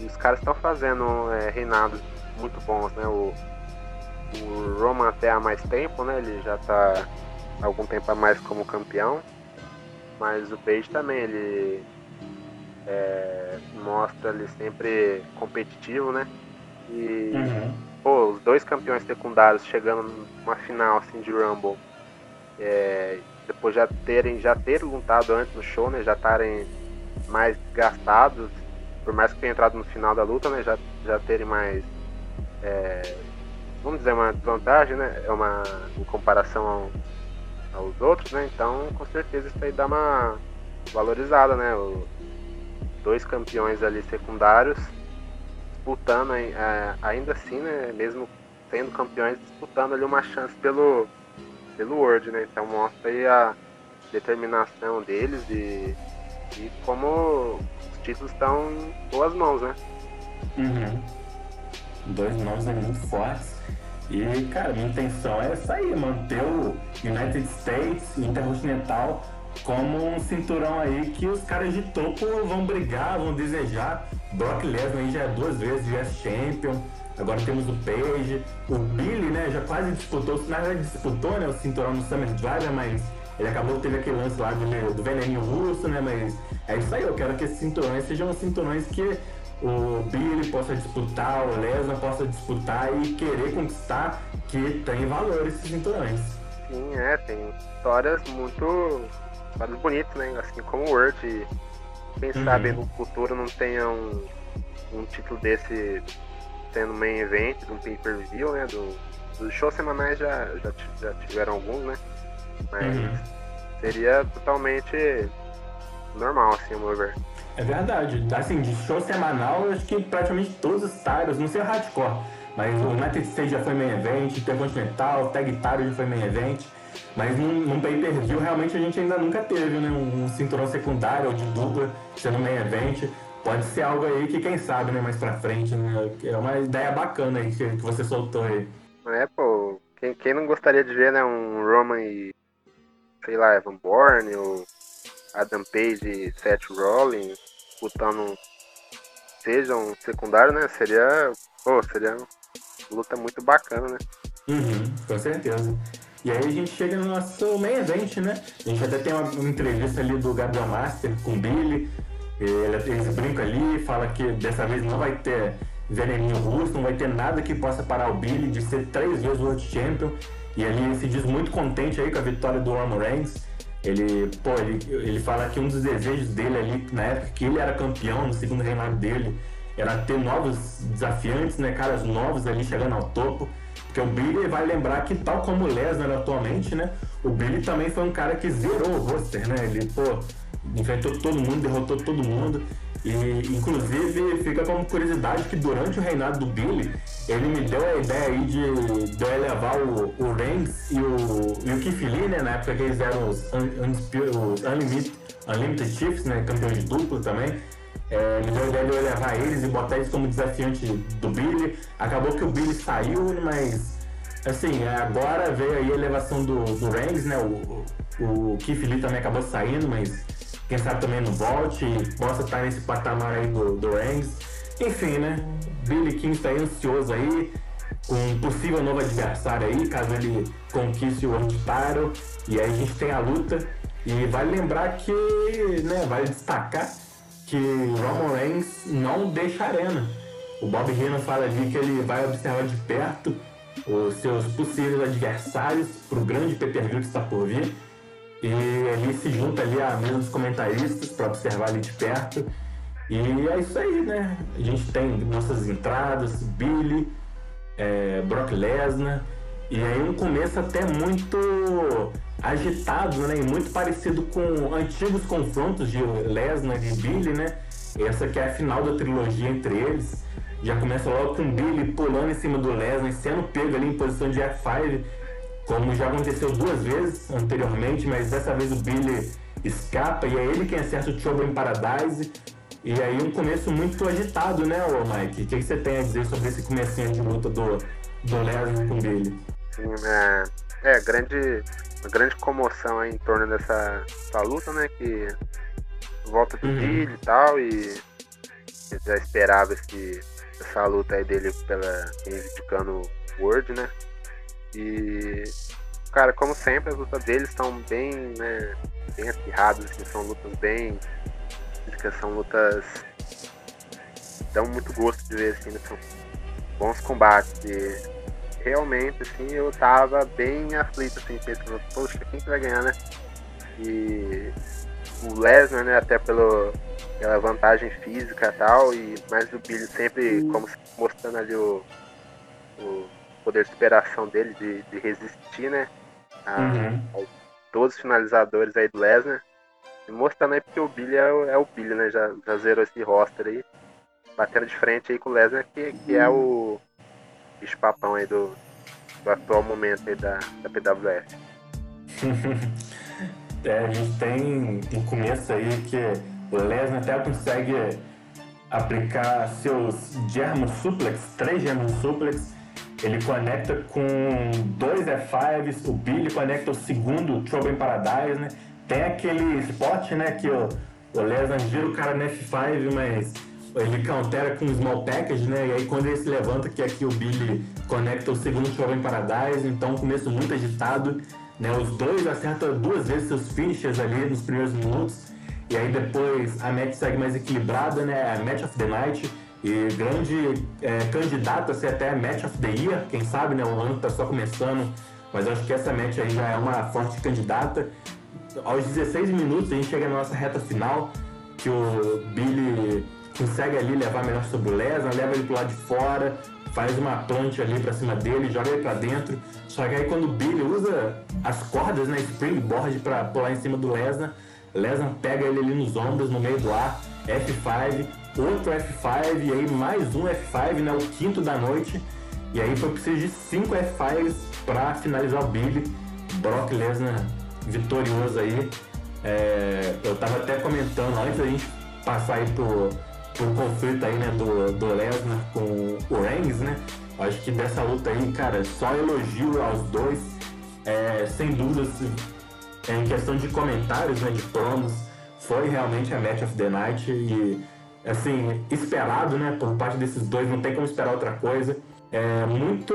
e os caras estão fazendo é, reinados muito bons, né? O, o Roman até há mais tempo, né? Ele já tá há algum tempo a mais como campeão. Mas o Page também, ele é, mostra ali sempre competitivo, né? E Uhum. Pô, os dois campeões secundários chegando numa final assim de Rumble, é, depois já terem já terem lutado antes no show, né? Já estarem mais gastados, por mais que tenham entrado no final da luta, né? Já, já terem mais é, vamos dizer uma desvantagem, né? É uma em comparação ao- aos outros, né? Então com certeza isso aí dá uma valorizada, né? O- dois campeões ali secundários disputando é, ainda assim, né? Mesmo sendo campeões, disputando ali uma chance pelo, pelo World, né? Então mostra aí a determinação deles e, e como os títulos estão em boas mãos, né? Uhum. Dois nomes aí muito fortes. E, cara, minha intenção é essa aí, manter o United States Intercontinental como um cinturão aí que os caras de topo vão brigar, vão desejar. Brock Lesnar aí já é duas vezes US Champion. Agora temos o Page. O Billy, né, já quase disputou, na verdade disputou, né, o cinturão no Summer Drive, mas ele acabou teve aquele lance lá do, do veneninho russo, né, mas é isso aí, eu quero que esses cinturões sejam cinturões que o Billy possa disputar, o Lesnar possa disputar e querer conquistar, que tem valor esses cinturões. Sim, é, tem histórias muito histórias bonitas, né? Assim como o World. Quem Uhum. sabe no futuro não tenha um, um título desse sendo main event de um pay-per-view, né? Do, dos shows semanais já, já, já tiveram alguns, né? Mas Uhum. seria totalmente normal, assim, ao meu ver. É verdade. Assim, de show semanal, eu acho que praticamente todos os titles, não sei o hardcore, mas o United States já foi main event, Intercontinental, Tag Title já foi main event. Mas num, num pay-per-view, realmente a gente ainda nunca teve, né? Um, cinturão secundário ou de dupla sendo main event. Pode ser algo aí que, quem sabe, né? Mais pra frente, né? É uma ideia bacana aí que, que você soltou aí. É, pô, quem, quem não gostaria de ver, né, um Roman e, sei lá, Evan Bourne, ou Adam Page e Seth Rollins disputando, seja um secundário, né, seria, pô, seria uma luta muito bacana, né. Uhum, com certeza. E aí a gente chega no nosso main event, né? A gente até tem uma, entrevista ali do Gabriel Master com o Billy. Ele, eles brincam ali, fala que dessa vez não vai ter veneninho russo, não vai ter nada que possa parar o Billy de ser três vezes World Champion. E ele se diz muito contente aí com a vitória do Roman Reigns. Ele, pô, ele, ele fala que um dos desejos dele ali, na época que ele era campeão, no segundo reinado dele, era ter novos desafiantes, né? Caras novos ali chegando ao topo. Porque o Billy vai lembrar que, tal como o Lesnar atualmente, né? O Billy também foi um cara que zerou o roster, né? Ele, pô, enfrentou todo mundo, derrotou todo mundo. E, inclusive, fica como curiosidade que durante o reinado do Billy, ele me deu a ideia aí de, de eu elevar o, o Reigns e o, e o Keith né? Na época que eles eram os, un, Undispu- os Unlimited, Unlimited Chiefs, né? Campeões de duplo também. É, me deu a ideia de eu elevar eles e botar eles como desafiante do Billy. Acabou que o Billy saiu, mas assim, agora veio aí a elevação do, do Reigns, né? O, o, o Keith Lee também acabou saindo, mas quem sabe também não volte e possa estar nesse patamar aí do, do Reigns. Enfim, né? Billy King está ansioso aí, com um possível novo adversário aí, caso ele conquiste o World. E aí a gente tem a luta. E vale lembrar que, né, vale destacar que Roman Reigns não deixa a arena. O Bob Heenan fala ali que ele vai observar de perto os seus possíveis adversários para o grande pay-per-view que está por vir. E ele se junta ali à mesa dos comentaristas para observar ali de perto. E é isso aí, né? A gente tem nossas entradas, Billy, é, Brock Lesnar. E aí um começo até muito agitado, né? E muito parecido com antigos confrontos de Lesnar e Billy, né? Essa que é a final da trilogia entre eles. Já começa logo com Billy pulando em cima do Lesnar, sendo pego ali em posição de F5, como já aconteceu duas vezes anteriormente, mas dessa vez o Billy escapa e é ele quem acerta o Trouble em Paradise. E aí um começo muito agitado, né, ô Mike? O que, que você tem a dizer sobre esse comecinho de luta do, do Lesnar com Billy? Sim, é, é grande, uma grande comoção aí em torno dessa, dessa luta, né? Que volta do Uhum. E tal, e eu já esperava esse, essa luta aí dele pela reivindicando o World, né? E cara, como sempre, as lutas deles estão bem, né, bem acirradas, assim, são lutas bem físicas, são lutas dão muito gosto de ver, assim, né? são bons combates. E realmente, assim, eu tava bem aflito, assim, pensando, poxa, quem que vai ganhar, né? E o Lesnar, né, até pelo, pela vantagem física e tal, e, mas o Billy sempre como mostrando ali o, o poder de superação dele, de, de resistir, né? A, uhum. a todos os finalizadores aí do Lesnar. E mostrando aí porque o Billy é o, é o Billy, né? Já, já zerou esse roster aí. Batendo de frente aí com o Lesnar, que, que é o bicho papão aí do, do atual momento aí da, da PWF. é, a gente tem um começo aí que o Lesnar até consegue aplicar seus German Suplex, três German Suplex, ele conecta com dois F5s, o Billy conecta o segundo Trouble in Paradise, né? Tem aquele spot, né, que o, o Lesnar gira o cara no F5, mas ele countera com small package, né? E aí quando ele se levanta, que aqui o Billy conecta o segundo in Paradise, então começo muito agitado, né? Os dois acertam duas vezes seus finishes ali nos primeiros minutos, e aí depois a match segue mais equilibrada, né? A match of the night, e grande é, candidato a ser até Match of the Year, quem sabe, né? O ano está só começando, mas acho que essa match aí já é uma forte candidata. Aos 16 minutos a gente chega na nossa reta final, que o Billy consegue ali levar melhor sobre o Lesnar, leva ele pro lado de fora, faz uma plancha ali pra cima dele, joga ele pra dentro. Só que aí quando o Billy usa as cordas, né, springboard pra pular em cima do Lesnar, Lesnar pega ele ali nos ombros, no meio do ar, F5, outro F5 e aí mais um F5, né, o quinto da noite. E aí foi preciso de cinco F5s para finalizar o Billy. Brock Lesnar vitorioso aí. É, eu tava até comentando antes da gente passar aí pro, pro conflito aí, né, do, do Lesnar com o Reigns, né? Acho que dessa luta aí, cara, só elogio aos dois. É, sem dúvidas, em questão de comentários, né, de promos, foi realmente a Match of the Night e assim, esperado, né, por parte desses dois, não tem como esperar outra coisa. É muito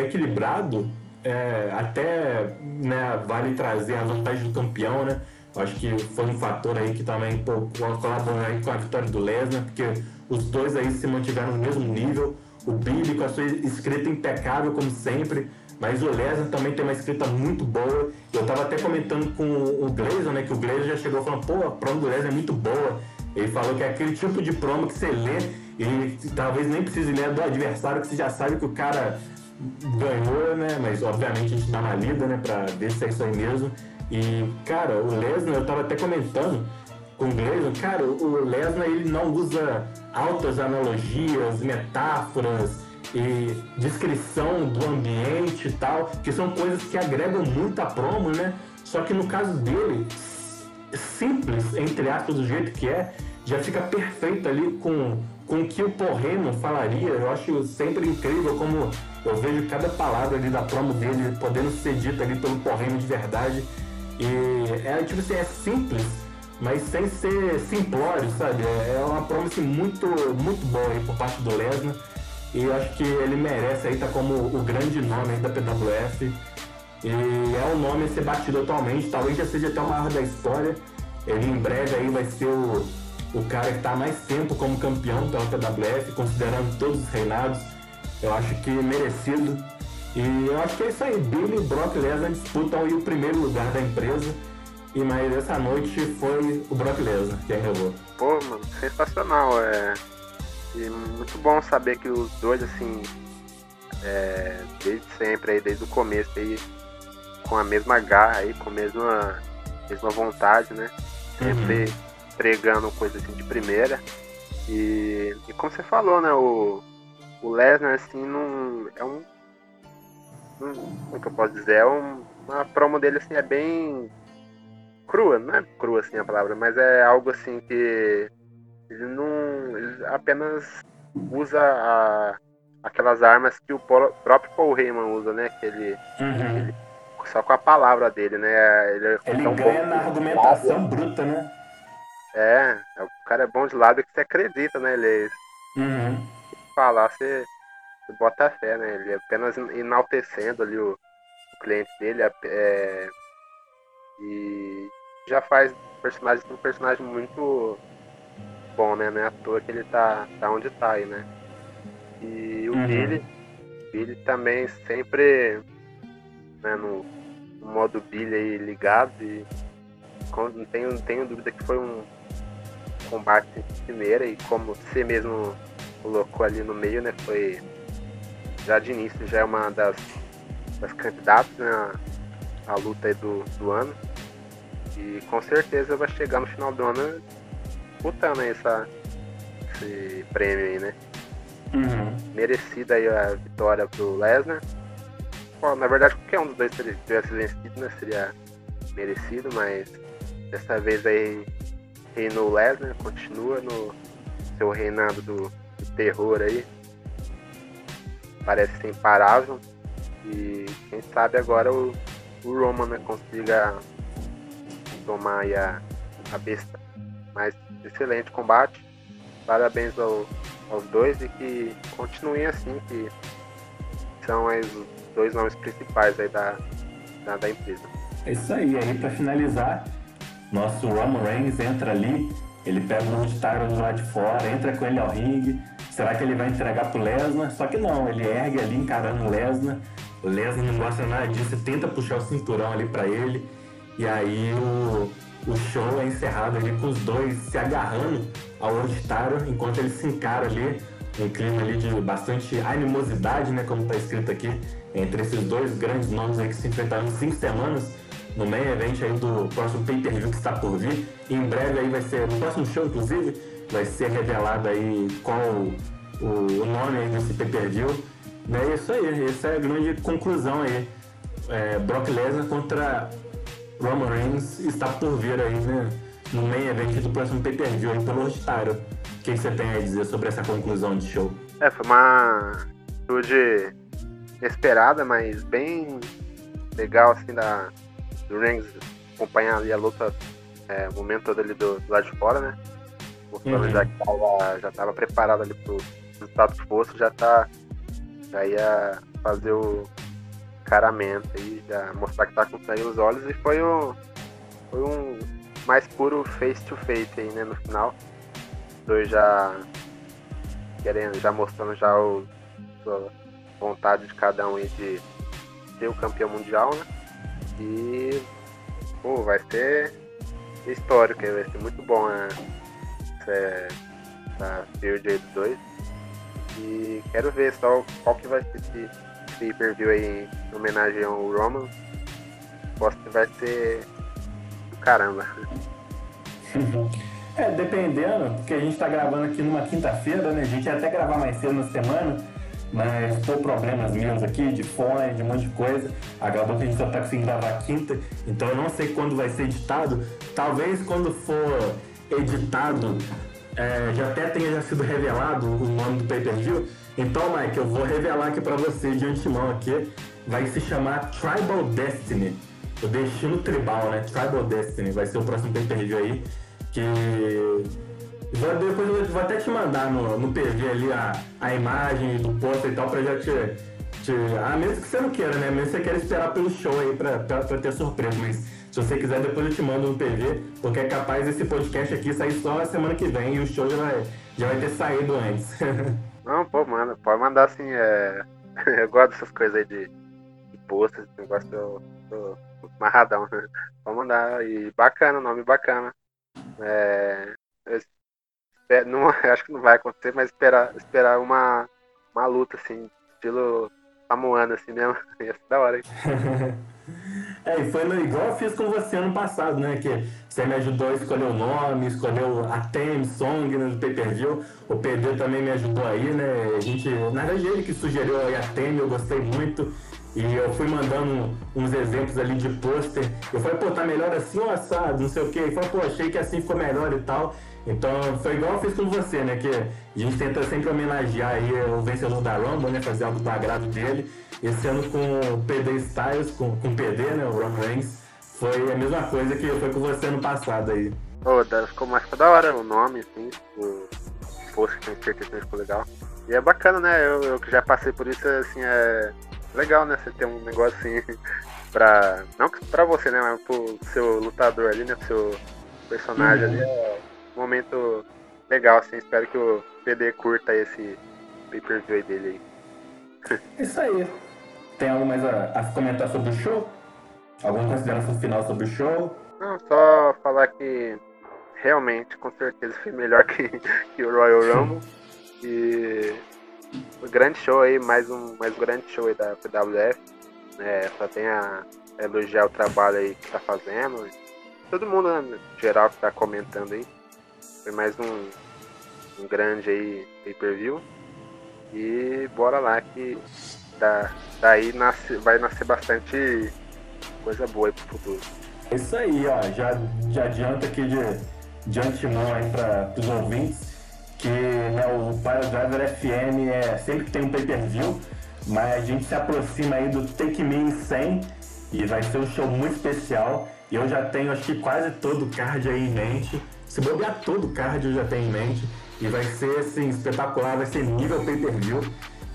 equilibrado, é, até né, vale trazer a vantagem do campeão, né? Acho que foi um fator aí que também colaborou aí com a vitória do Lesnar, porque os dois aí se mantiveram no mesmo nível. O Billy com a sua escrita impecável, como sempre, mas o Lesnar também tem uma escrita muito boa. Eu tava até comentando com o Glazer, né, que o Glazer já chegou falando, pô, a prova do Lesnar é muito boa. Ele falou que é aquele tipo de promo que você lê e talvez nem precise ler do adversário, que você já sabe que o cara ganhou, né? Mas obviamente a gente dá uma lida, né? Pra ver se é isso aí mesmo. E, cara, o Lesnar, eu tava até comentando com o Lesnar, cara, o Lesnar ele não usa altas analogias, metáforas e descrição do ambiente e tal, que são coisas que agregam muito a promo, né? Só que no caso dele, simples, entre aspas, do jeito que é, já fica perfeito ali com, com o que o Porreno falaria. Eu acho sempre incrível como eu vejo cada palavra ali da promo dele podendo ser dita ali pelo Porreno de verdade. E é tipo assim, é simples, mas sem ser simplório, sabe? É, é uma promo assim, muito, muito boa aí por parte do Lesnar. E eu acho que ele merece aí, tá como o grande nome aí da PWF. E é um nome a ser batido atualmente, talvez já seja até o maior da história. Ele em breve aí vai ser o, o cara que está mais tempo como campeão pela PWF, considerando todos os reinados. Eu acho que merecido. E eu acho que é isso aí. Billy e Brock Lesnar disputam o primeiro lugar da empresa. E mas essa noite foi o Brock Lesnar quem levou. Pô, mano, sensacional. É... E muito bom saber que os dois, assim, é... desde sempre, aí, desde o começo aí, com a mesma garra aí, com a mesma, mesma vontade, né? Sempre uhum. pregando coisas assim de primeira. E, e como você falou, né? O, o Lesnar, assim, não. É um. Um como é que eu posso dizer? É um, uma promo dele, assim, é bem. crua, não é crua assim a palavra, mas é algo assim que. Ele não. Ele apenas usa a, aquelas armas que o próprio Paul Heyman usa, né? Que ele, uhum. ele só com a palavra dele, né? Ele, é ele ganha na argumentação bruta, né? É, o cara é bom de lado que você acredita, né? Ele uhum. falar, você, bota fé, né? Ele apenas enaltecendo ali o, o cliente dele. É, e já faz personagem um personagem muito bom, né? Não é à toa que ele tá, tá onde tá aí, né? E o Uhum. Billy, Billy também sempre né, no, no modo Billy aí ligado e com- não tenho, não tenho dúvida que foi um combate de primeira e como você mesmo colocou ali no meio, né? Foi já de início já é uma das, das candidatas né, à, luta aí do, do ano. E com certeza vai chegar no final do ano disputando essa, esse prêmio aí, né? Uhum. Merecida aí a vitória pro Lesnar. Bom, na verdade qualquer um dos dois tivesse vencido, né? Seria merecido, mas dessa vez aí reinou o Lesnar, continua no seu reinado do, do terror aí. Parece ser imparável. E quem sabe agora o, o Roman né, consiga tomar a, a besta. Mas excelente combate. Parabéns ao, aos dois e que continuem assim, que são aí os dois nomes principais aí da, da, da empresa. É isso aí. Aí, pra finalizar, nosso Roman Reigns entra ali, ele pega o Tyron do lado de fora, entra com ele ao ringue. Será que ele vai entregar pro Lesnar? Só que não, ele ergue ali encarando o Lesnar. O Lesnar não gosta nada disso, tenta puxar o cinturão ali pra ele. E aí o, o show é encerrado ali com os dois se agarrando ao Tyron enquanto ele se encara ali. Um clima ali de bastante animosidade, né? Como tá escrito aqui, entre esses dois grandes nomes aí que se enfrentaram em cinco semanas no main event aí do próximo pay-per-view que está por vir. E em breve aí vai ser, no próximo show inclusive, vai ser revelado aí qual o, nome desse pay-per-view. É isso aí, essa é a grande conclusão aí. É, Brock Lesnar contra Roman Reigns está por vir aí, né? No main event do próximo pay-per-view aí pelo Rostaro. O que você tem a dizer sobre essa conclusão de show? É, foi uma atitude inesperada, mas bem legal assim da do Reigns acompanhar ali a luta, é, o momento todo ali do, do lado de fora, né? Uhum. já que tava, já tava preparado ali pro resultado que fosse, já tá. Já ia fazer o encaramento aí, já mostrar que tá com sangue nos olhos e foi um. Foi um mais puro face to face aí, né, no final. Os dois já querendo, já mostrando já o, sua vontade de cada um aí de ser o campeão mundial, né? E pô, vai ser histórico, vai ser muito bom né? Essa, essa field aí dos dois. E quero ver só qual que vai ser esse pay-per-view aí em homenagem ao Roman. Posso que vai ser do caramba. É, dependendo, porque a gente tá gravando aqui numa quinta-feira, né? A gente ia até gravar mais cedo na semana, mas por problemas meus aqui, de fone, de um monte de coisa, acabou que a gente só tá conseguindo gravar quinta, então eu não sei quando vai ser editado. Talvez quando for editado, é, já até tenha já sido revelado o nome do pay-per-view. Então, Mike, eu vou revelar aqui pra você de antemão aqui. Vai se chamar Tribal Destiny. O Destino Tribal, né? Tribal Destiny. Vai ser o próximo pay-per-view aí. Que. Depois eu vou até te mandar no, no PV ali a, a imagem do pôster e tal, pra já te, te. Ah, mesmo que você não queira, né? Mesmo que você queira esperar pelo show aí pra, pra, pra ter surpresa. Mas se você quiser, depois eu te mando no PV, porque é capaz esse podcast aqui sair só a semana que vem e o show já vai, já vai ter saído antes. Não, pô, manda, pode mandar assim, é. eu gosto dessas coisas aí de, de posts, esse negócio eu tô amarradão. Pode mandar. E bacana, nome bacana. É, espero- não, acho que não vai acontecer, mas esperar, esperar uma, uma luta assim, estilo samuano assim mesmo. Ia ser da hora, hein? É, e foi igual eu fiz com você ano passado, né? Que você me ajudou a escolher o nome, escolheu a theme song no pay-per-view. O PD também me ajudou aí, né? A gente, na verdade, ele que sugeriu a theme, eu gostei muito. E eu fui mandando uns exemplos ali de pôster. Eu falei, pô, tá melhor assim ou assado, não sei o quê. Ele falou, pô, achei que assim ficou melhor e tal. Então foi igual eu fiz com você, né? Que a gente tenta sempre homenagear aí o vencedor da Rumble, né? Fazer algo do agrado dele. Esse ano com o PD Styles, com, com o PD, né? O Roman Reigns, foi a mesma coisa que foi com você ano passado aí. Pô, da- ficou mais da hora o nome, assim, o post que tenho certeza que ficou legal. E é bacana, né? Eu, eu que já passei por isso, assim, é legal, né? Você ter um negócio assim pra. Não pra você, né? Mas pro seu lutador ali, né? Pro seu personagem Uhum. ali, é momento legal, assim, espero que o PD curta esse pay-per-view dele aí. Isso aí. Tem algo mais a, a comentar sobre o show? Alguma consideração final sobre o show? Não, só falar que realmente, com certeza, foi melhor que, que o Royal Rumble. E um grande show aí, mais um, mais um grande show aí da PWF. É, só tem a elogiar o trabalho aí que tá fazendo. Todo mundo, né, geral, que tá comentando aí. Foi mais um, um grande aí pay-per-view. E bora lá que da, daí nasce, vai nascer bastante coisa boa aí pro futuro. É isso aí, ó. Já, já adianta aqui de, de antemão aí para os ouvintes que né, o Driver FM é sempre que tem um pay-per-view, mas a gente se aproxima aí do Take Me 100 e vai ser um show muito especial. E eu já tenho acho que quase todo o card aí em mente. Se bobear todo o card eu já tenho em mente. E vai ser assim, espetacular, vai ser nível pay-per-view.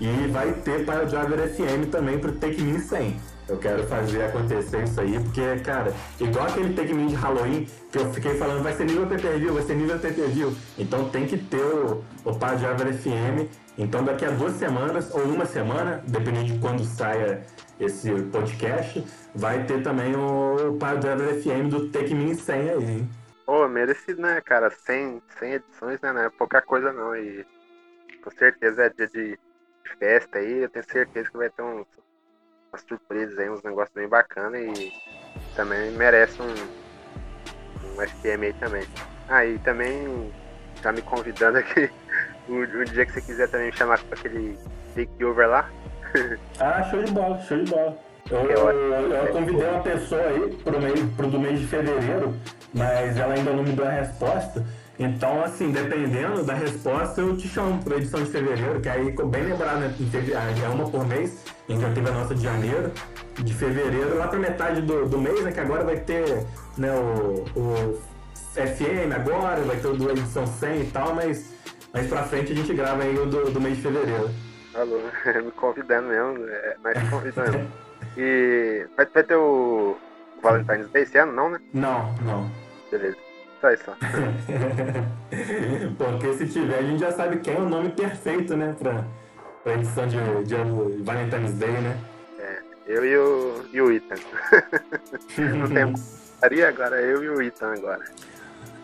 E vai ter para o Driver FM também para o Take Me 100. Eu quero fazer acontecer isso aí, porque, cara, igual aquele Take Me de Halloween, que eu fiquei falando, vai ser nível pay-per-view, vai ser nível pay-per-view. Então tem que ter o, o Para Driver FM. Então daqui a duas semanas, ou uma semana, dependendo de quando saia esse podcast, vai ter também o Para Driver FM do Take Me 100 aí, hein? Pô, oh, merecido, né, cara? 100, 100 edições, né? Não é pouca coisa não. E com certeza é dia de festa aí. Eu tenho certeza que vai ter uns, umas surpresas aí, uns negócios bem bacanas. E também merece um, um SPM aí também. Aí ah, também tá me convidando aqui. O, o, dia que você quiser também me chamar para aquele takeover lá. ah, show de bola, show de bola. Eu, eu, eu, convidei uma pessoa aí pro, mês, pro do mês de fevereiro, mas ela ainda não me deu a resposta. Então, assim, dependendo da resposta, eu te chamo para edição de fevereiro, que aí, bem lembrado, né? Ah, é uma por mês, a gente já teve a nossa de janeiro, de fevereiro, lá para metade do, do mês, né? Que agora vai ter né, o, o FM agora, vai ter o do edição 100 e tal, mas mais pra frente a gente grava aí o do, do mês de fevereiro. Alô, me convidando mesmo, é, mas me convidando. E vai, vai ter o Valentine's Day esse ano, não, né? Não, não. Beleza. Só isso. Porque se tiver, a gente já sabe quem é o nome perfeito, né? Pra, pra edição de, de Valentine's Day, né? É, eu e o, e o Ethan. não tem agora, eu e o Ethan agora.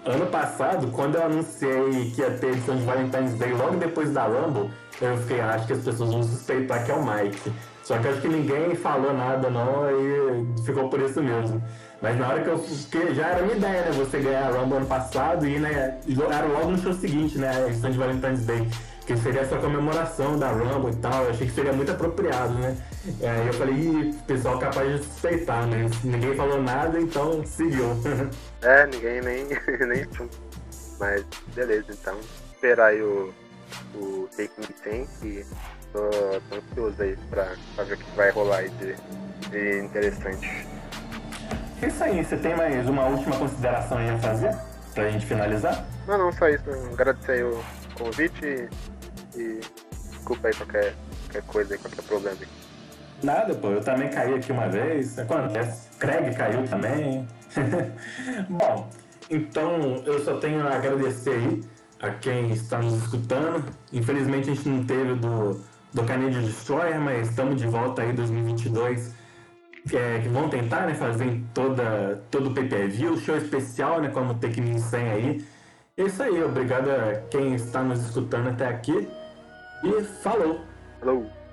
Ano passado, quando eu anunciei que ia ter edição de Valentine's Day logo depois da Rumble, eu fiquei, acho que as pessoas vão suspeitar que é o Mike. Só que acho que ninguém falou nada não, aí ficou por isso mesmo. Mas na hora que eu. Porque já era minha ideia, né? Você ganhar a Rumble ano passado e, né? Era logo no show seguinte, né? A edição de Valentine's Day. Que seria essa comemoração da Rumble e tal. Eu achei que seria muito apropriado, né? Aí eu falei, ih, pessoal capaz de suspeitar, né? Ninguém falou nada, então seguiu. é, ninguém nem. nem Mas beleza, então. Esperar aí o, o Me 100, que tô, tô ansioso aí pra, pra ver o que vai rolar aí de, de interessante. É isso aí, você tem mais uma última consideração aí a fazer? Pra gente finalizar? Não, não, só isso. Agradecer aí o convite e, e desculpa aí qualquer, qualquer coisa aí, qualquer problema aí. Nada, pô, eu também caí aqui uma vez, acontece. Craig caiu também. Bom, então eu só tenho a agradecer aí a quem está nos escutando. Infelizmente a gente não teve do do Canadian Destroyer, mas estamos de volta aí em 2022. É, que vão tentar né, fazer toda, todo o pay-per-view, show especial, né, como o Tekmin 100 aí. É isso aí, obrigado a quem está nos escutando até aqui. E falou! Falou!